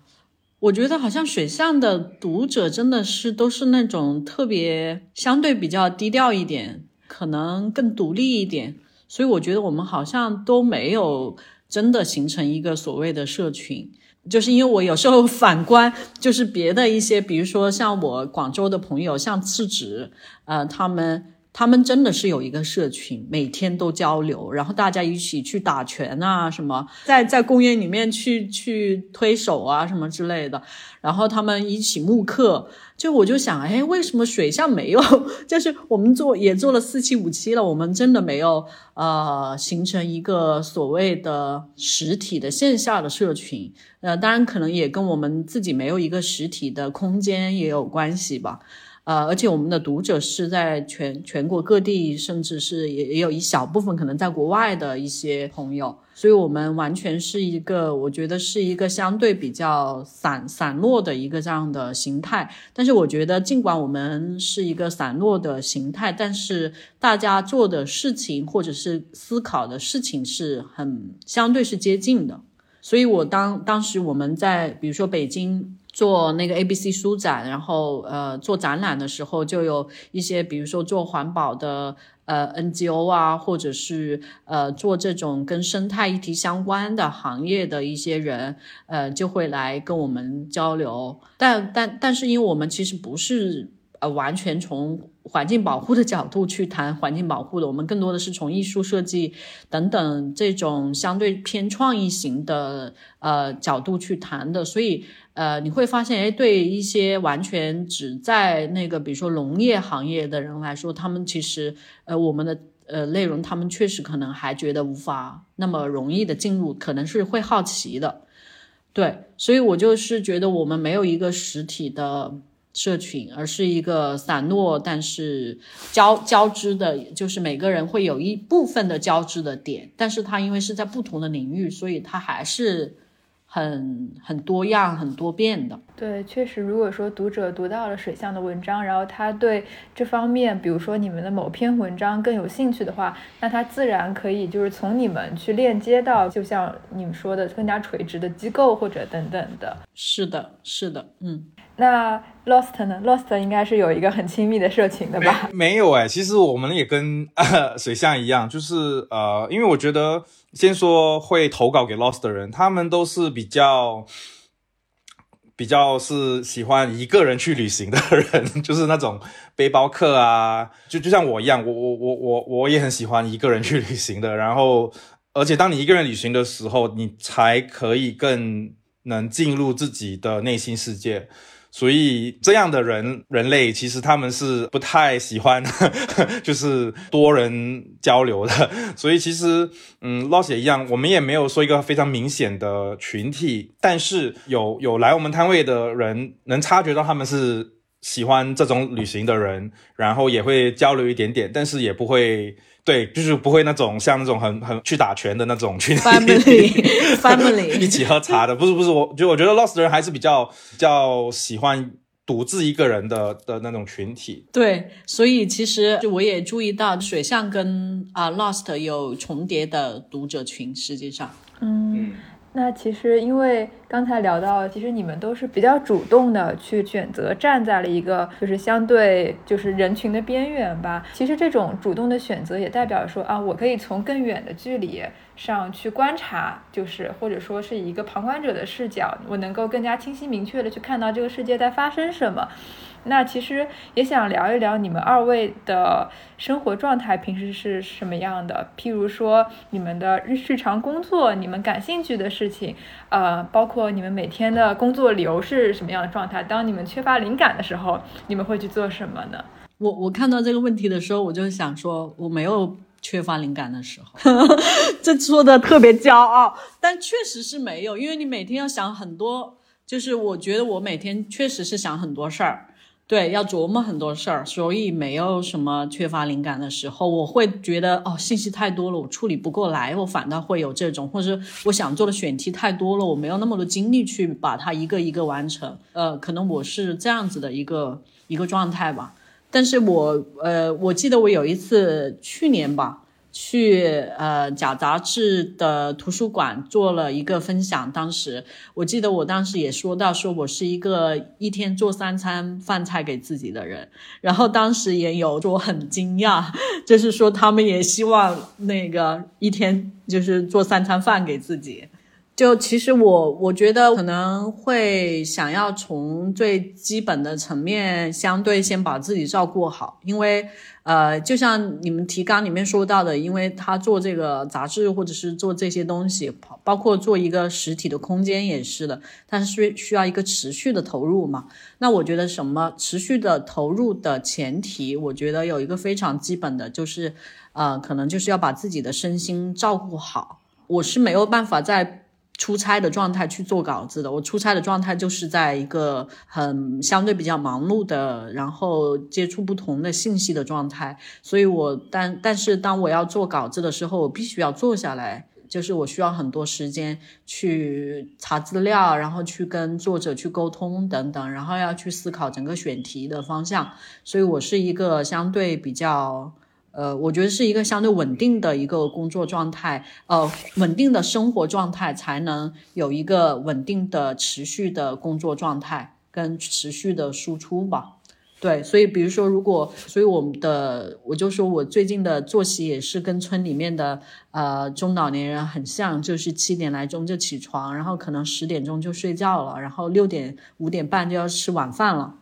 我觉得好像水象的读者真的是都是那种特别相对比较低调一点，可能更独立一点，所以我觉得我们好像都没有真的形成一个所谓的社群。就是因为我有时候反观，就是别的一些，比如说像我广州的朋友，像次子，呃，他们。他们真的是有一个社群，每天都交流，然后大家一起去打拳啊，什么在在公园里面去去推手啊，什么之类的。然后他们一起慕课，就我就想，哎，为什么水下没有？就是我们做也做了四期五期了，我们真的没有呃形成一个所谓的实体的线下的社群。呃，当然可能也跟我们自己没有一个实体的空间也有关系吧。呃，而且我们的读者是在全全国各地，甚至是也也有一小部分可能在国外的一些朋友，所以我们完全是一个，我觉得是一个相对比较散散落的一个这样的形态。但是我觉得，尽管我们是一个散落的形态，但是大家做的事情或者是思考的事情是很相对是接近的。所以我当当时我们在比如说北京。做那个 A B C 书展，然后呃做展览的时候，就有一些比如说做环保的呃 N G O 啊，或者是呃做这种跟生态议题相关的行业的一些人，呃就会来跟我们交流。但但但是因为我们其实不是呃完全从环境保护的角度去谈环境保护的，我们更多的是从艺术设计等等这种相对偏创意型的呃角度去谈的，所以。呃，你会发现，哎，对一些完全只在那个，比如说农业行业的人来说，他们其实，呃，我们的呃内容，他们确实可能还觉得无法那么容易的进入，可能是会好奇的，对，所以我就是觉得我们没有一个实体的社群，而是一个散落但是交交织的，就是每个人会有一部分的交织的点，但是它因为是在不同的领域，所以它还是。很很多样、很多变的。对，确实，如果说读者读到了水象的文章，然后他对这方面，比如说你们的某篇文章更有兴趣的话，那他自然可以就是从你们去链接到，就像你们说的更加垂直的机构或者等等的。是的，是的，嗯。那 Lost 呢？Lost 应该是有一个很亲密的社群的吧？没有哎，其实我们也跟 水象一样，就是呃，因为我觉得。先说会投稿给 Lost 的人，他们都是比较比较是喜欢一个人去旅行的人，就是那种背包客啊，就就像我一样，我我我我我也很喜欢一个人去旅行的。然后，而且当你一个人旅行的时候，你才可以更能进入自己的内心世界。所以这样的人，人类其实他们是不太喜欢，就是多人交流的。所以其实，嗯，Loss 也一样，我们也没有说一个非常明显的群体，但是有有来我们摊位的人，能察觉到他们是喜欢这种旅行的人，然后也会交流一点点，但是也不会。对，就是不会那种像那种很很去打拳的那种群体，family，family 一起喝茶的，不是不是，我就我觉得 lost 的人还是比较比较喜欢独自一个人的的那种群体。对，所以其实我也注意到水象跟啊 lost 有重叠的读者群，实际上，嗯。那其实，因为刚才聊到，其实你们都是比较主动的去选择站在了一个就是相对就是人群的边缘吧。其实这种主动的选择也代表说啊，我可以从更远的距离上去观察，就是或者说是一个旁观者的视角，我能够更加清晰明确的去看到这个世界在发生什么。那其实也想聊一聊你们二位的生活状态，平时是什么样的？譬如说你们的日日常工作，你们感兴趣的事情，呃，包括你们每天的工作流是什么样的状态？当你们缺乏灵感的时候，你们会去做什么呢？我我看到这个问题的时候，我就想说，我没有缺乏灵感的时候，这说的特别骄傲，但确实是没有，因为你每天要想很多，就是我觉得我每天确实是想很多事儿。对，要琢磨很多事儿，所以没有什么缺乏灵感的时候。我会觉得哦，信息太多了，我处理不过来，我反倒会有这种，或者我想做的选题太多了，我没有那么多精力去把它一个一个完成。呃，可能我是这样子的一个一个状态吧。但是我呃，我记得我有一次去年吧。去呃假杂志的图书馆做了一个分享，当时我记得我当时也说到，说我是一个一天做三餐饭菜给自己的人，然后当时也有说很惊讶，就是说他们也希望那个一天就是做三餐饭给自己，就其实我我觉得可能会想要从最基本的层面，相对先把自己照顾好，因为呃，就像你们提纲里面说到的，因为他做这个杂志或者是做这些东西，包括做一个实体的空间也是的，它是需需要一个持续的投入嘛。那我觉得什么持续的投入的前提，我觉得有一个非常基本的就是，呃，可能就是要把自己的身心照顾好。我是没有办法在。出差的状态去做稿子的，我出差的状态就是在一个很相对比较忙碌的，然后接触不同的信息的状态，所以我但但是当我要做稿子的时候，我必须要坐下来，就是我需要很多时间去查资料，然后去跟作者去沟通等等，然后要去思考整个选题的方向，所以我是一个相对比较。呃，我觉得是一个相对稳定的一个工作状态，呃，稳定的生活状态，才能有一个稳定的持续的工作状态跟持续的输出吧。对，所以比如说，如果，所以我们的，我就说我最近的作息也是跟村里面的呃中老年人很像，就是七点来钟就起床，然后可能十点钟就睡觉了，然后六点五点半就要吃晚饭了。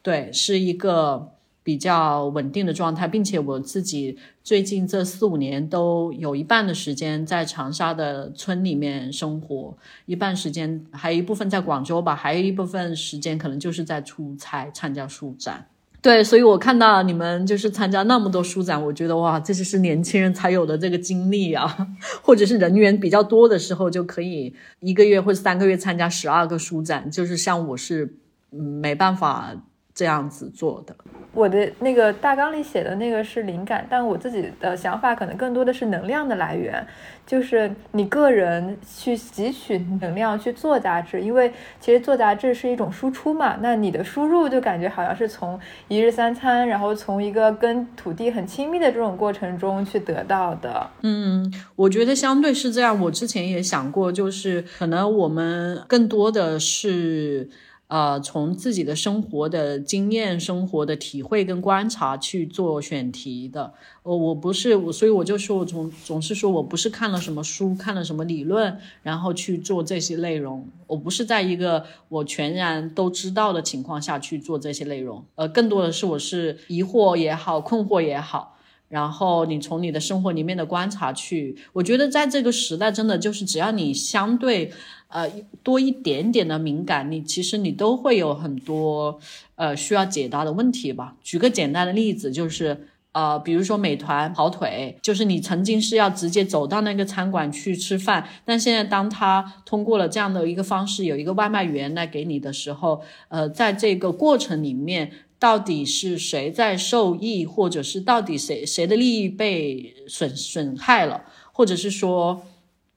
对，是一个。比较稳定的状态，并且我自己最近这四五年都有一半的时间在长沙的村里面生活，一半时间还有一部分在广州吧，还有一部分时间可能就是在出差参加书展。对，所以我看到你们就是参加那么多书展，我觉得哇，这就是年轻人才有的这个经历啊，或者是人员比较多的时候就可以一个月或者三个月参加十二个书展，就是像我是没办法这样子做的。我的那个大纲里写的那个是灵感，但我自己的想法可能更多的是能量的来源，就是你个人去汲取能量去做杂志，因为其实做杂志是一种输出嘛，那你的输入就感觉好像是从一日三餐，然后从一个跟土地很亲密的这种过程中去得到的。嗯，我觉得相对是这样，我之前也想过，就是可能我们更多的是。呃，从自己的生活的经验、生活的体会跟观察去做选题的。我我不是我，所以我就说，我总总是说我不是看了什么书、看了什么理论，然后去做这些内容。我不是在一个我全然都知道的情况下去做这些内容。呃，更多的是我是疑惑也好，困惑也好，然后你从你的生活里面的观察去。我觉得在这个时代，真的就是只要你相对。呃，多一点点的敏感，你其实你都会有很多呃需要解答的问题吧。举个简单的例子，就是呃，比如说美团跑腿，就是你曾经是要直接走到那个餐馆去吃饭，但现在当他通过了这样的一个方式，有一个外卖员来给你的时候，呃，在这个过程里面，到底是谁在受益，或者是到底谁谁的利益被损损害了，或者是说。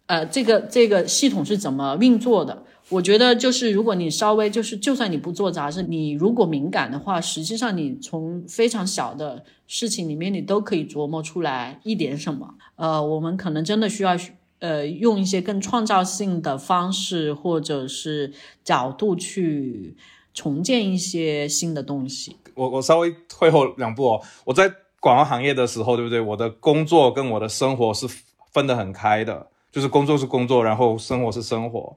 呃，这个这个系统是怎么运作的？我觉得就是，如果你稍微就是，就算你不做杂志，你如果敏感的话，实际上你从非常小的事情里面，你都可以琢磨出来一点什么。呃，我们可能真的需要呃用一些更创造性的方式或者是角度去重建一些新的东西。我我稍微退后两步哦，我在广告行业的时候，对不对？我的工作跟我的生活是分得很开的。就是工作是工作，然后生活是生活，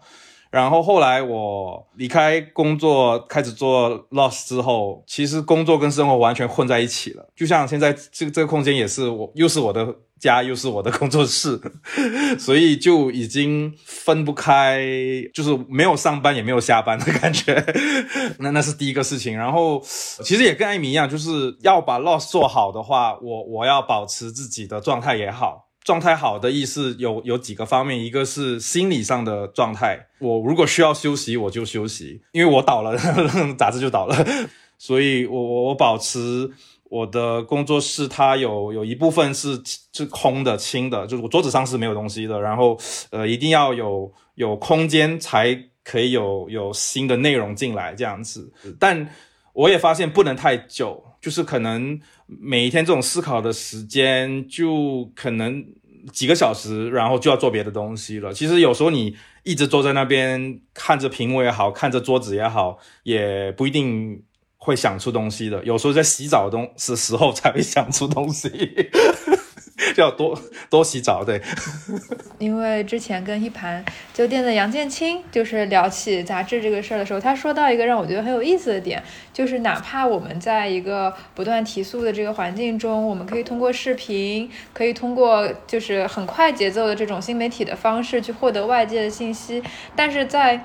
然后后来我离开工作开始做 loss 之后，其实工作跟生活完全混在一起了。就像现在这个这个空间也是我，又是我的家，又是我的工作室，所以就已经分不开，就是没有上班也没有下班的感觉。那那是第一个事情。然后其实也跟艾米一样，就是要把 loss 做好的话，我我要保持自己的状态也好。状态好的意思有有几个方面，一个是心理上的状态。我如果需要休息，我就休息，因为我倒了，杂志就倒了。所以我我我保持我的工作室，它有有一部分是是空的、清的，就是我桌子上是没有东西的。然后呃，一定要有有空间才可以有有新的内容进来这样子。但我也发现不能太久，就是可能。每一天这种思考的时间就可能几个小时，然后就要做别的东西了。其实有时候你一直坐在那边看着屏幕也好，看着桌子也好，也不一定会想出东西的。有时候在洗澡东是时候才会想出东西。就要多多洗澡。对，因为之前跟一盘酒店的杨建清就是聊起杂志这个事儿的时候，他说到一个让我觉得很有意思的点，就是哪怕我们在一个不断提速的这个环境中，我们可以通过视频，可以通过就是很快节奏的这种新媒体的方式去获得外界的信息，但是在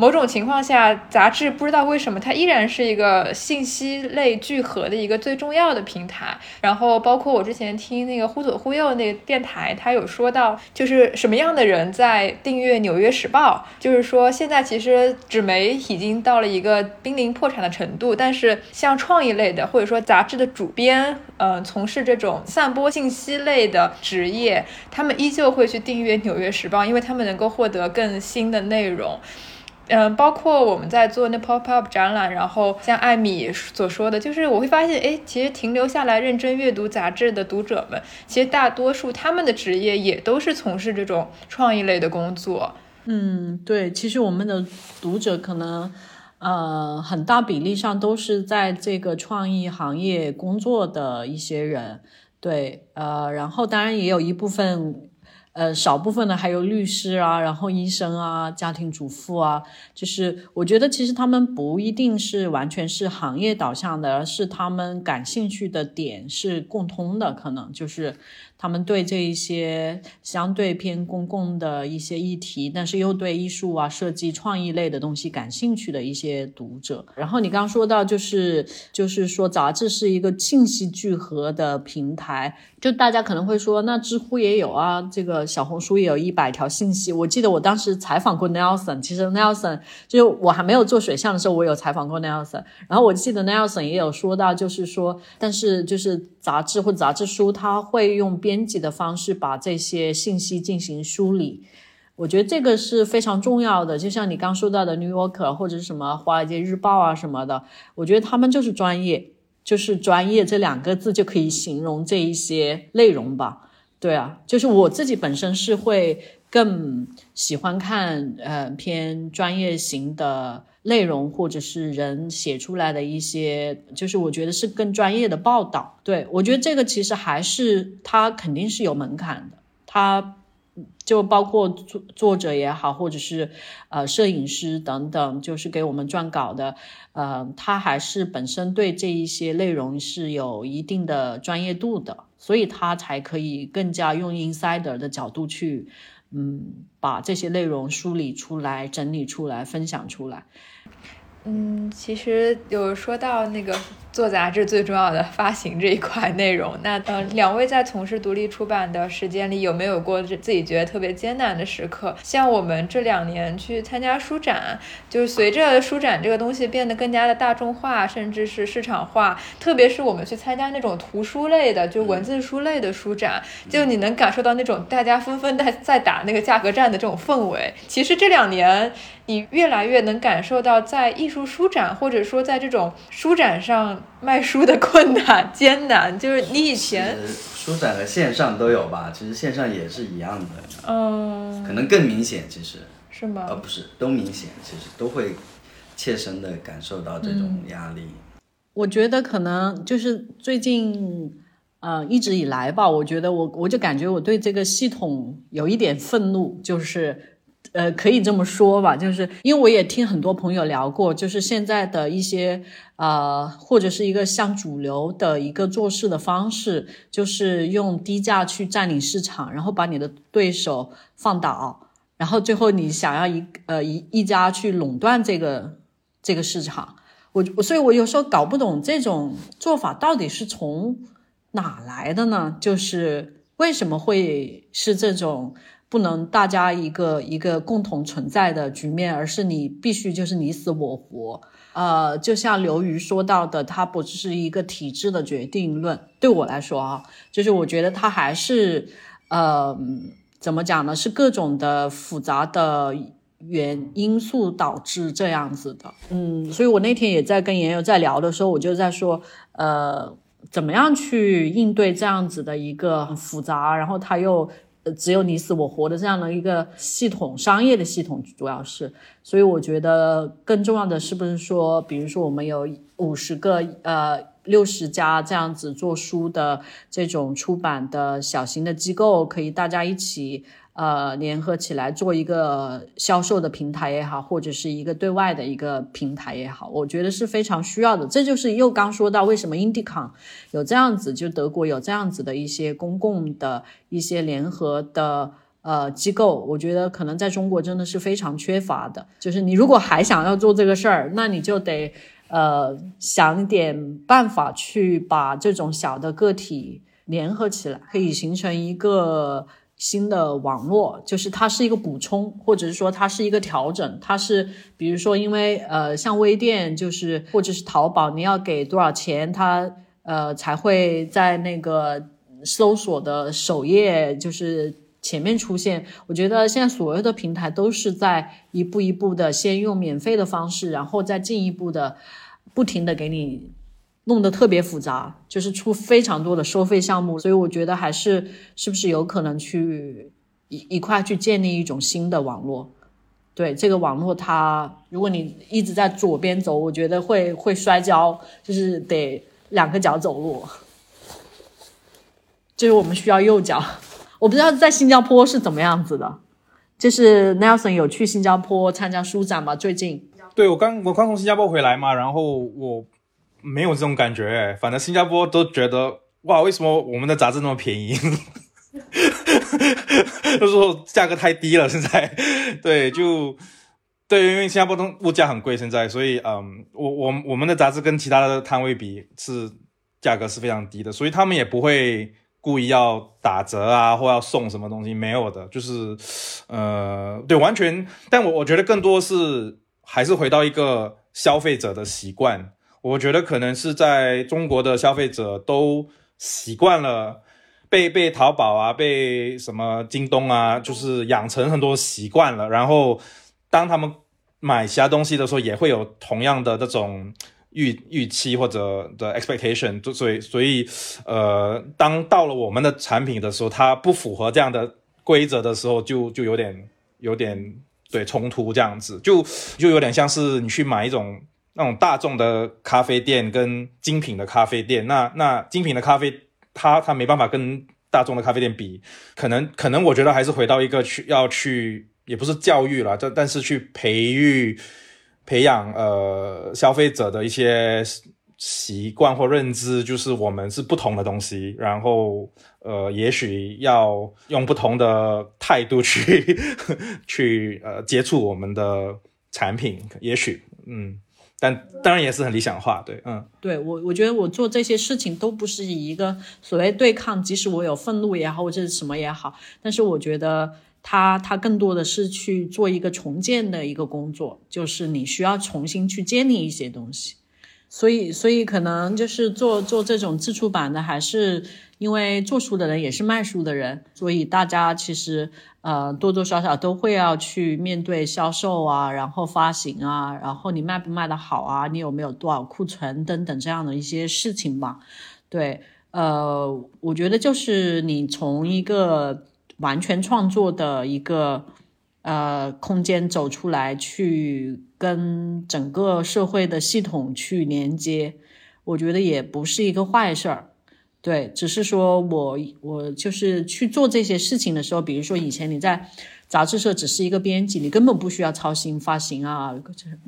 某种情况下，杂志不知道为什么它依然是一个信息类聚合的一个最重要的平台。然后，包括我之前听那个忽左忽右那个电台，他有说到，就是什么样的人在订阅《纽约时报》，就是说现在其实纸媒已经到了一个濒临破产的程度，但是像创意类的或者说杂志的主编，呃，从事这种散播信息类的职业，他们依旧会去订阅《纽约时报》，因为他们能够获得更新的内容。嗯，包括我们在做那 pop up 展览，然后像艾米所说的，就是我会发现，哎，其实停留下来认真阅读杂志的读者们，其实大多数他们的职业也都是从事这种创意类的工作。嗯，对，其实我们的读者可能，呃，很大比例上都是在这个创意行业工作的一些人，对，呃，然后当然也有一部分。呃，少部分的还有律师啊，然后医生啊，家庭主妇啊，就是我觉得其实他们不一定是完全是行业导向的，而是他们感兴趣的点是共通的，可能就是。他们对这一些相对偏公共的一些议题，但是又对艺术啊、设计、创意类的东西感兴趣的一些读者。然后你刚刚说到，就是就是说杂志是一个信息聚合的平台，就大家可能会说，那知乎也有啊，这个小红书也有一百条信息。我记得我当时采访过 Nelson，其实 Nelson 就我还没有做水象的时候，我有采访过 Nelson。然后我记得 Nelson 也有说到，就是说，但是就是杂志或杂志书，他会用。编辑的方式把这些信息进行梳理，我觉得这个是非常重要的。就像你刚说到的《New Yorker》或者是什么《华尔街日报》啊什么的，我觉得他们就是专业，就是专业这两个字就可以形容这一些内容吧。对啊，就是我自己本身是会更喜欢看呃偏专业型的。内容或者是人写出来的一些，就是我觉得是更专业的报道。对我觉得这个其实还是它肯定是有门槛的，它就包括作作者也好，或者是呃摄影师等等，就是给我们撰稿的，呃，他还是本身对这一些内容是有一定的专业度的，所以他才可以更加用 insider 的角度去，嗯，把这些内容梳理出来、整理出来、分享出来。嗯，其实有说到那个。做杂志最重要的发行这一块内容，那呃，两位在从事独立出版的时间里，有没有过自己觉得特别艰难的时刻？像我们这两年去参加书展，就是随着书展这个东西变得更加的大众化，甚至是市场化，特别是我们去参加那种图书类的，就文字书类的书展，就你能感受到那种大家纷纷在在打那个价格战的这种氛围。其实这两年，你越来越能感受到，在艺术书展或者说在这种书展上。卖书的困难艰难，就是你以前书展和线上都有吧？其实线上也是一样的，嗯，可能更明显，其实是吗？呃，不是，都明显，其实都会切身的感受到这种压力。我觉得可能就是最近，呃，一直以来吧，我觉得我我就感觉我对这个系统有一点愤怒，就是。呃，可以这么说吧，就是因为我也听很多朋友聊过，就是现在的一些呃，或者是一个像主流的一个做事的方式，就是用低价去占领市场，然后把你的对手放倒，然后最后你想要一呃一一家去垄断这个这个市场，我所以，我有时候搞不懂这种做法到底是从哪来的呢？就是为什么会是这种？不能大家一个一个共同存在的局面，而是你必须就是你死我活。呃，就像刘瑜说到的，它不只是一个体制的决定论。对我来说啊，就是我觉得它还是呃，怎么讲呢？是各种的复杂的原因素导致这样子的。嗯，所以我那天也在跟妍友在聊的时候，我就在说，呃，怎么样去应对这样子的一个复杂，然后他又。只有你死我活的这样的一个系统，商业的系统主要是，所以我觉得更重要的是不是说，比如说我们有五十个呃六十家这样子做书的这种出版的小型的机构，可以大家一起呃联合起来做一个销售的平台也好，或者是一个对外的一个平台也好，我觉得是非常需要的。这就是又刚说到为什么 Indicon 有这样子，就德国有这样子的一些公共的一些联合的。呃，机构，我觉得可能在中国真的是非常缺乏的。就是你如果还想要做这个事儿，那你就得呃想点办法去把这种小的个体联合起来，可以形成一个新的网络。就是它是一个补充，或者是说它是一个调整。它是比如说，因为呃像微店，就是或者是淘宝，你要给多少钱，它呃才会在那个搜索的首页就是。前面出现，我觉得现在所有的平台都是在一步一步的，先用免费的方式，然后再进一步的，不停的给你弄得特别复杂，就是出非常多的收费项目。所以我觉得还是是不是有可能去一一块去建立一种新的网络？对这个网络，它如果你一直在左边走，我觉得会会摔跤，就是得两个脚走路，就是我们需要右脚。我不知道在新加坡是怎么样子的，就是 Nelson 有去新加坡参加书展吗？最近？对我刚我刚从新加坡回来嘛，然后我没有这种感觉，反正新加坡都觉得哇，为什么我们的杂志那么便宜？就说价格太低了，现在 对就对，因为新加坡东物价很贵，现在所以嗯，我我我们的杂志跟其他的摊位比是价格是非常低的，所以他们也不会。故意要打折啊，或要送什么东西？没有的，就是，呃，对，完全。但我我觉得更多是还是回到一个消费者的习惯。我觉得可能是在中国的消费者都习惯了被被淘宝啊，被什么京东啊，就是养成很多习惯了。然后当他们买其他东西的时候，也会有同样的这种。预预期或者的 expectation，所以所以呃，当到了我们的产品的时候，它不符合这样的规则的时候，就就有点有点对冲突这样子，就就有点像是你去买一种那种大众的咖啡店跟精品的咖啡店，那那精品的咖啡它它没办法跟大众的咖啡店比，可能可能我觉得还是回到一个去要去也不是教育了，但但是去培育。培养呃消费者的一些习惯或认知，就是我们是不同的东西，然后呃，也许要用不同的态度去 去呃接触我们的产品，也许嗯，但当然也是很理想化，对，嗯，对我我觉得我做这些事情都不是以一个所谓对抗，即使我有愤怒也好，或者是什么也好，但是我觉得。他他更多的是去做一个重建的一个工作，就是你需要重新去建立一些东西，所以所以可能就是做做这种自出版的，还是因为做书的人也是卖书的人，所以大家其实呃多多少少都会要去面对销售啊，然后发行啊，然后你卖不卖的好啊，你有没有多少库存等等这样的一些事情吧。对，呃，我觉得就是你从一个。完全创作的一个呃空间走出来，去跟整个社会的系统去连接，我觉得也不是一个坏事儿。对，只是说我我就是去做这些事情的时候，比如说以前你在杂志社只是一个编辑，你根本不需要操心发行啊，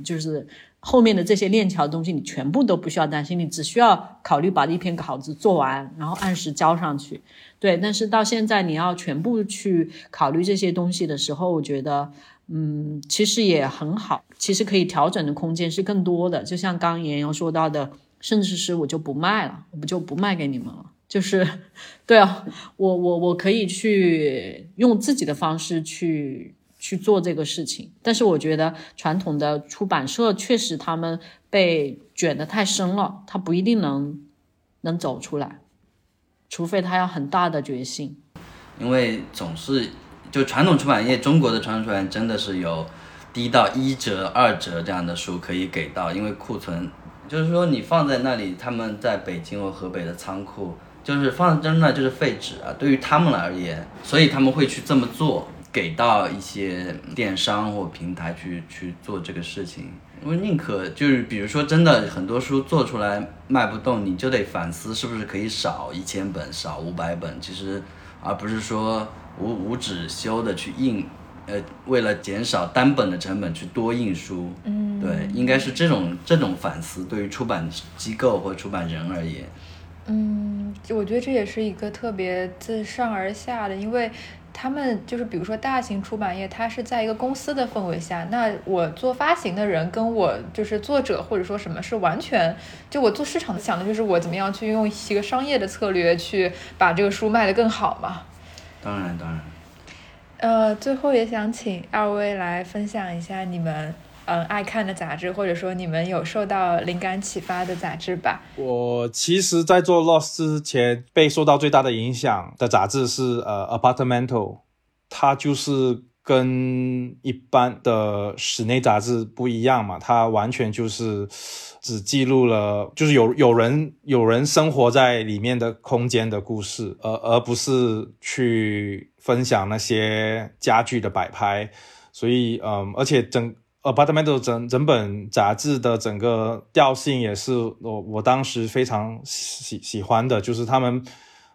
就是后面的这些链条的东西，你全部都不需要担心，你只需要考虑把一篇稿子做完，然后按时交上去。对，但是到现在你要全部去考虑这些东西的时候，我觉得，嗯，其实也很好，其实可以调整的空间是更多的。就像刚妍妍说到的，甚至是我就不卖了，我不就不卖给你们了。就是，对啊，我我我可以去用自己的方式去去做这个事情。但是我觉得传统的出版社确实他们被卷得太深了，他不一定能能走出来。除非他要很大的决心，因为总是就传统出版业，中国的传统出版真的是有低到一折、二折这样的书可以给到，因为库存就是说你放在那里，他们在北京或河北的仓库就是放在那就是废纸啊，对于他们而言，所以他们会去这么做，给到一些电商或平台去去做这个事情，我宁可就是比如说真的很多书做出来卖不动，你就得反思是不是可以少一千本，少五百本，其实而不是说无无止休的去印，呃，为了减少单本的成本去多印书。嗯，对，应该是这种这种反思对于出版机构或出版人而言。嗯，我觉得这也是一个特别自上而下的，因为他们就是比如说大型出版业，它是在一个公司的氛围下，那我做发行的人跟我就是作者或者说什么是完全，就我做市场想的就是我怎么样去用一个商业的策略去把这个书卖得更好嘛。当然，当然。呃，最后也想请二位来分享一下你们。嗯，爱看的杂志，或者说你们有受到灵感启发的杂志吧？我其实，在做 Lost 之前，被受到最大的影响的杂志是呃 Apartmental，它就是跟一般的室内杂志不一样嘛，它完全就是只记录了就是有有人有人生活在里面的空间的故事，而而不是去分享那些家具的摆拍，所以嗯，而且整。Apartment 整整本杂志的整个调性也是我我当时非常喜喜欢的，就是他们。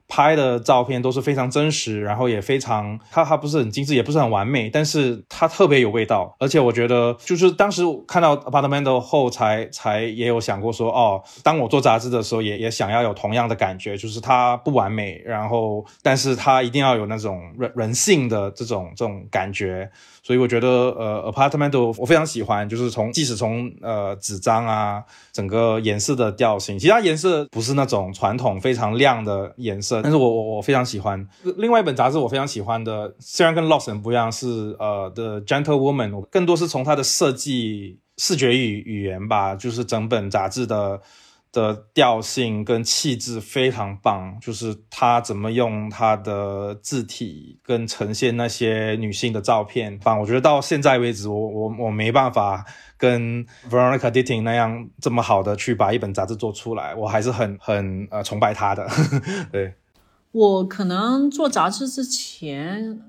拍的照片都是非常真实，然后也非常，它它不是很精致，也不是很完美，但是它特别有味道。而且我觉得，就是当时看到 Apartment 后，才才也有想过说，哦，当我做杂志的时候，也也想要有同样的感觉，就是它不完美，然后但是它一定要有那种人人性的这种这种感觉。所以我觉得，呃，Apartment 我非常喜欢，就是从即使从呃纸张啊，整个颜色的调性，其他颜色不是那种传统非常亮的颜色。但是我我我非常喜欢另外一本杂志，我非常喜欢的，虽然跟 Lost 很不一样，是呃的 Gentle Woman，更多是从它的设计、视觉语语言吧，就是整本杂志的的调性跟气质非常棒，就是他怎么用他的字体跟呈现那些女性的照片，反正我觉得到现在为止，我我我没办法。跟 Veronica Ditting 那样这么好的去把一本杂志做出来，我还是很很呃崇拜他的。对，我可能做杂志之前，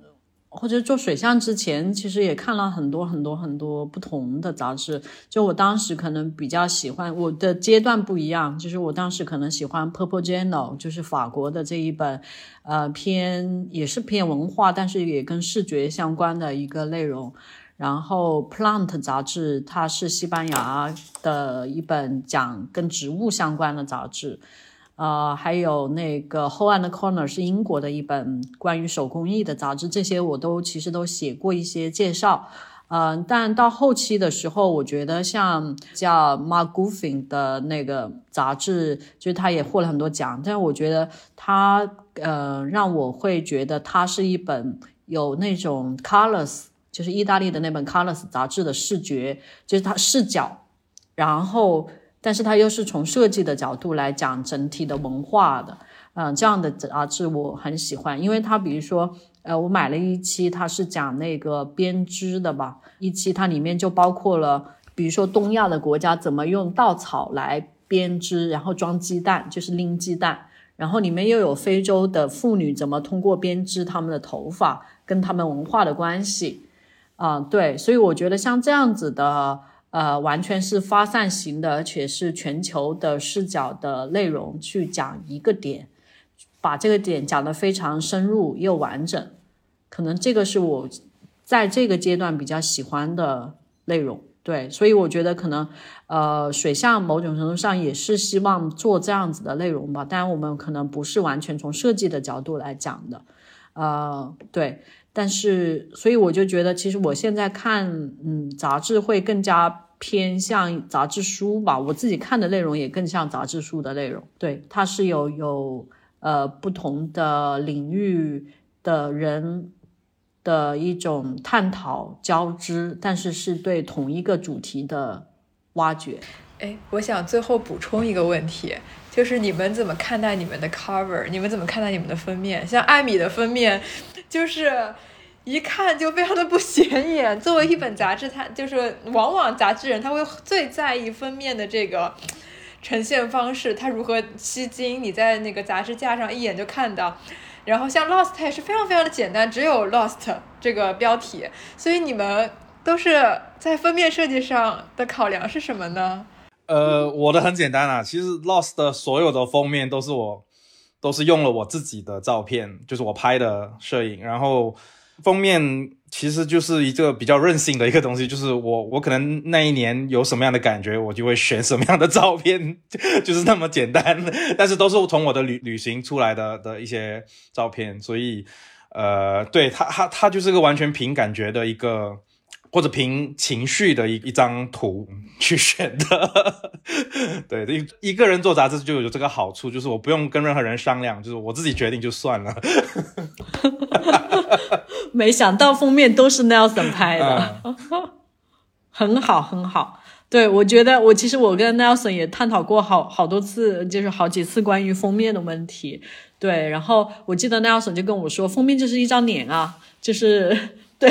或者做水象之前，其实也看了很多很多很多不同的杂志。就我当时可能比较喜欢，我的阶段不一样，就是我当时可能喜欢 Purple Journal，就是法国的这一本，呃，偏也是偏文化，但是也跟视觉相关的一个内容。然后《Plant》杂志，它是西班牙的一本讲跟植物相关的杂志，呃，还有那个《后岸的 Corner》是英国的一本关于手工艺的杂志，这些我都其实都写过一些介绍，嗯，但到后期的时候，我觉得像叫《Mark Goffin》的那个杂志，就是他也获了很多奖，但是我觉得他，呃，让我会觉得它是一本有那种 colors。就是意大利的那本《Colors》杂志的视觉，就是它视角，然后，但是它又是从设计的角度来讲整体的文化的，嗯，这样的杂志我很喜欢，因为它比如说，呃，我买了一期，它是讲那个编织的吧，一期它里面就包括了，比如说东亚的国家怎么用稻草来编织，然后装鸡蛋，就是拎鸡蛋，然后里面又有非洲的妇女怎么通过编织他们的头发跟他们文化的关系。啊，对，所以我觉得像这样子的，呃，完全是发散型的，而且是全球的视角的内容去讲一个点，把这个点讲得非常深入又完整，可能这个是我在这个阶段比较喜欢的内容。对，所以我觉得可能，呃，水象某种程度上也是希望做这样子的内容吧，当然我们可能不是完全从设计的角度来讲的，呃，对。但是，所以我就觉得，其实我现在看，嗯，杂志会更加偏向杂志书吧。我自己看的内容也更像杂志书的内容。对，它是有有呃不同的领域的人的一种探讨交织，但是是对同一个主题的挖掘。哎，我想最后补充一个问题，就是你们怎么看待你们的 cover？你们怎么看待你们的封面？像艾米的封面。就是一看就非常的不显眼。作为一本杂志，它就是往往杂志人他会最在意封面的这个呈现方式，它如何吸睛。你在那个杂志架上一眼就看到。然后像 Lost 它也是非常非常的简单，只有 Lost 这个标题。所以你们都是在封面设计上的考量是什么呢？呃，我的很简单啊，其实 Lost 的所有的封面都是我，都是用了我自己的照片，就是我拍的摄影，然后封面其实就是一个比较任性的一个东西，就是我我可能那一年有什么样的感觉，我就会选什么样的照片，就是那么简单，但是都是从我的旅旅行出来的的一些照片，所以呃，对它它它就是个完全凭感觉的一个。或者凭情绪的一一张图 去选的，对，一一个人做杂志就有这个好处，就是我不用跟任何人商量，就是我自己决定就算了。没想到封面都是 Nelson 拍的，很好很好。对我觉得我其实我跟 Nelson 也探讨过好好多次，就是好几次关于封面的问题。对，然后我记得 Nelson 就跟我说，封面就是一张脸啊，就是对。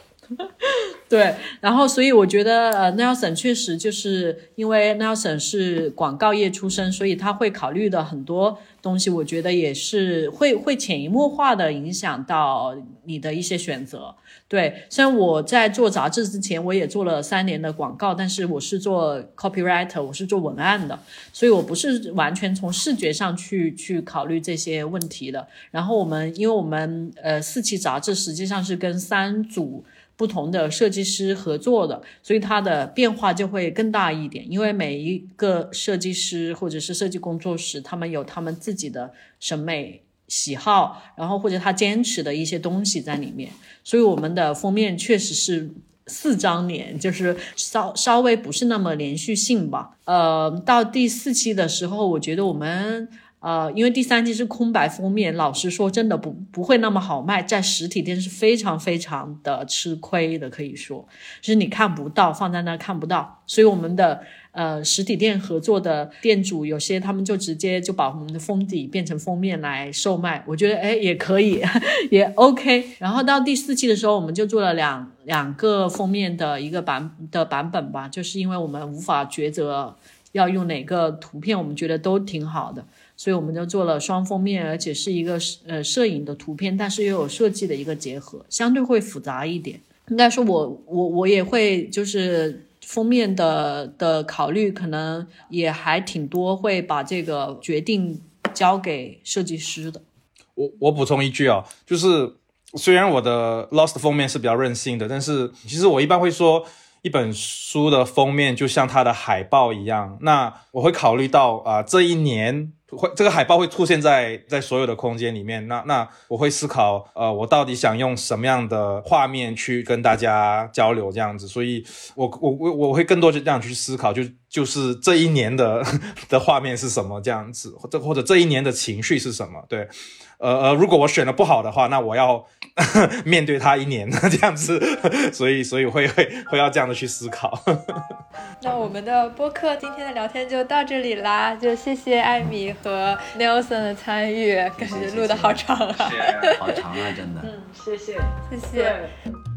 对，然后所以我觉得呃，Nelson 确实就是因为 Nelson 是广告业出身，所以他会考虑的很多东西，我觉得也是会会潜移默化的影响到你的一些选择。对，虽然我在做杂志之前，我也做了三年的广告，但是我是做 copywriter，我是做文案的，所以我不是完全从视觉上去去考虑这些问题的。然后我们，因为我们呃四期杂志实际上是跟三组不同的设计师合作的，所以它的变化就会更大一点。因为每一个设计师或者是设计工作室，他们有他们自己的审美。喜好，然后或者他坚持的一些东西在里面，所以我们的封面确实是四张脸，就是稍稍微不是那么连续性吧。呃，到第四期的时候，我觉得我们呃，因为第三期是空白封面，老实说，真的不不会那么好卖，在实体店是非常非常的吃亏的，可以说，就是你看不到，放在那看不到，所以我们的。呃，实体店合作的店主有些他们就直接就把我们的封底变成封面来售卖，我觉得哎也可以，也 OK。然后到第四期的时候，我们就做了两两个封面的一个版的版本吧，就是因为我们无法抉择要用哪个图片，我们觉得都挺好的，所以我们就做了双封面，而且是一个呃摄影的图片，但是又有设计的一个结合，相对会复杂一点。应该说，我我我也会就是。封面的的考虑可能也还挺多，会把这个决定交给设计师的。我我补充一句啊，就是虽然我的 Lost 封面是比较任性的，但是其实我一般会说，一本书的封面就像它的海报一样。那我会考虑到啊，这一年。会这个海报会出现在在所有的空间里面，那那我会思考，呃，我到底想用什么样的画面去跟大家交流这样子，所以我我我我会更多就这样去思考，就就是这一年的 的画面是什么这样子，或者或者这一年的情绪是什么，对。呃呃，如果我选的不好的话，那我要 面对他一年这样子，所以所以会会会要这样的去思考。那我们的播客今天的聊天就到这里啦，就谢谢艾米和 Nelson 的参与，感觉录的好长啊，好长啊，真的。嗯，谢谢，谢谢。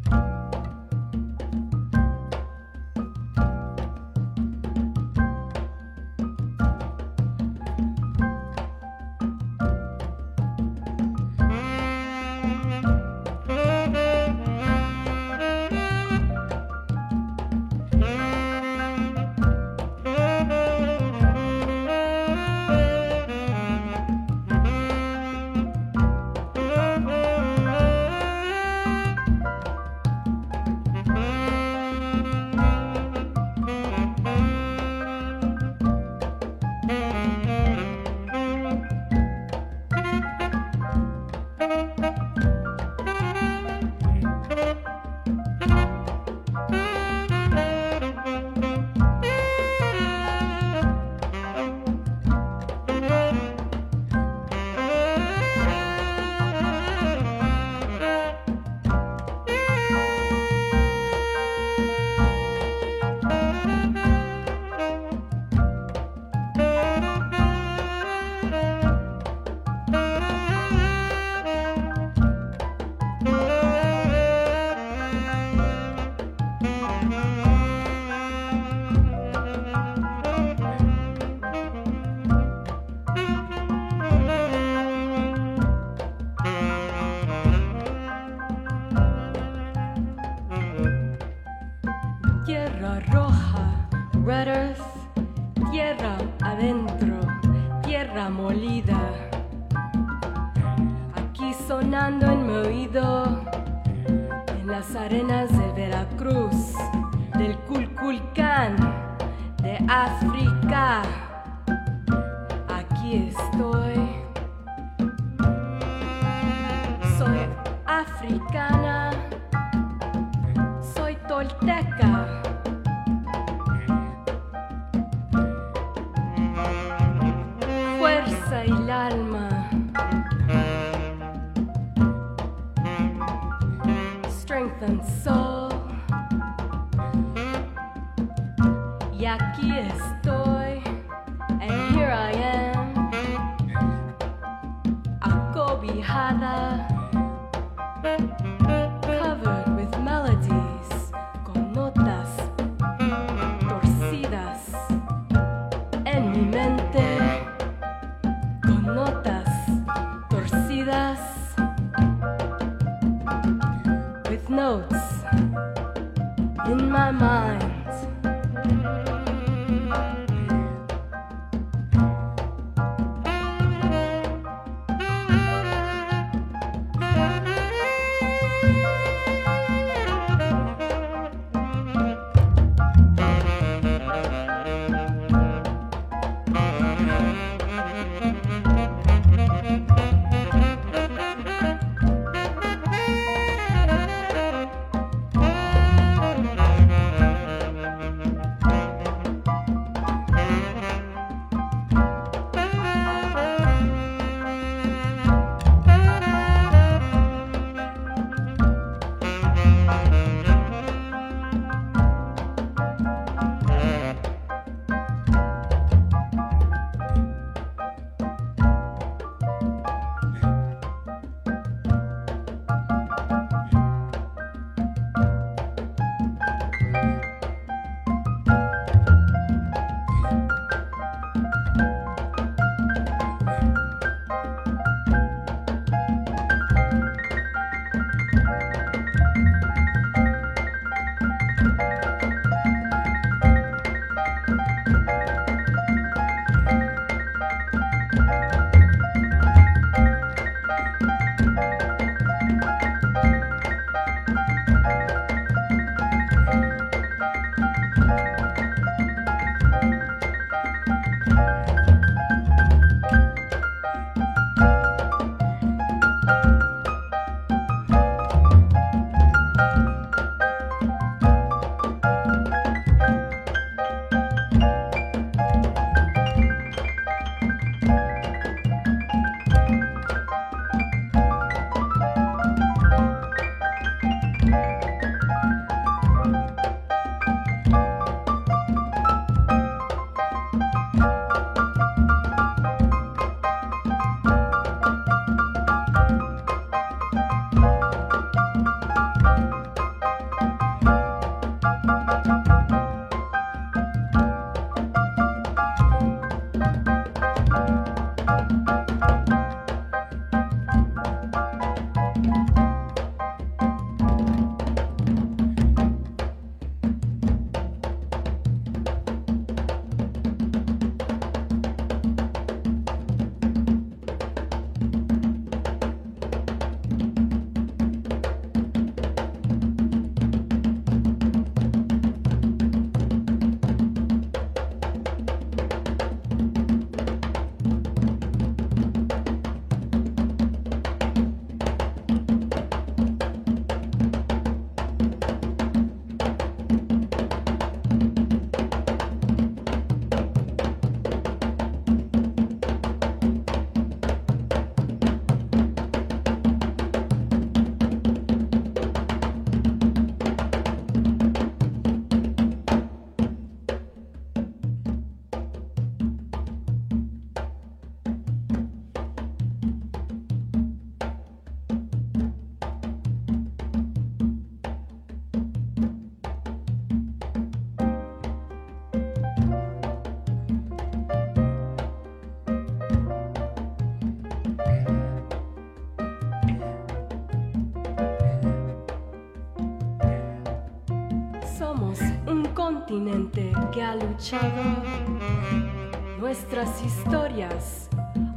Nuestras historias,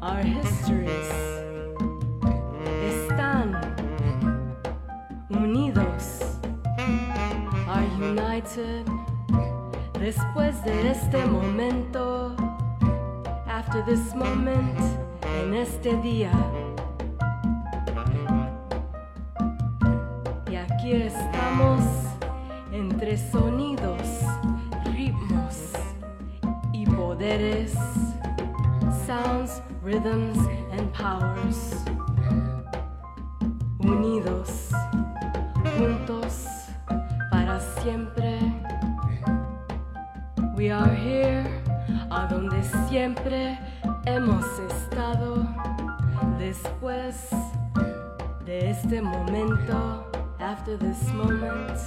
our history. Hemos estado. Después de este momento, after this moment,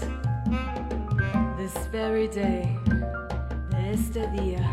this very day, de este día.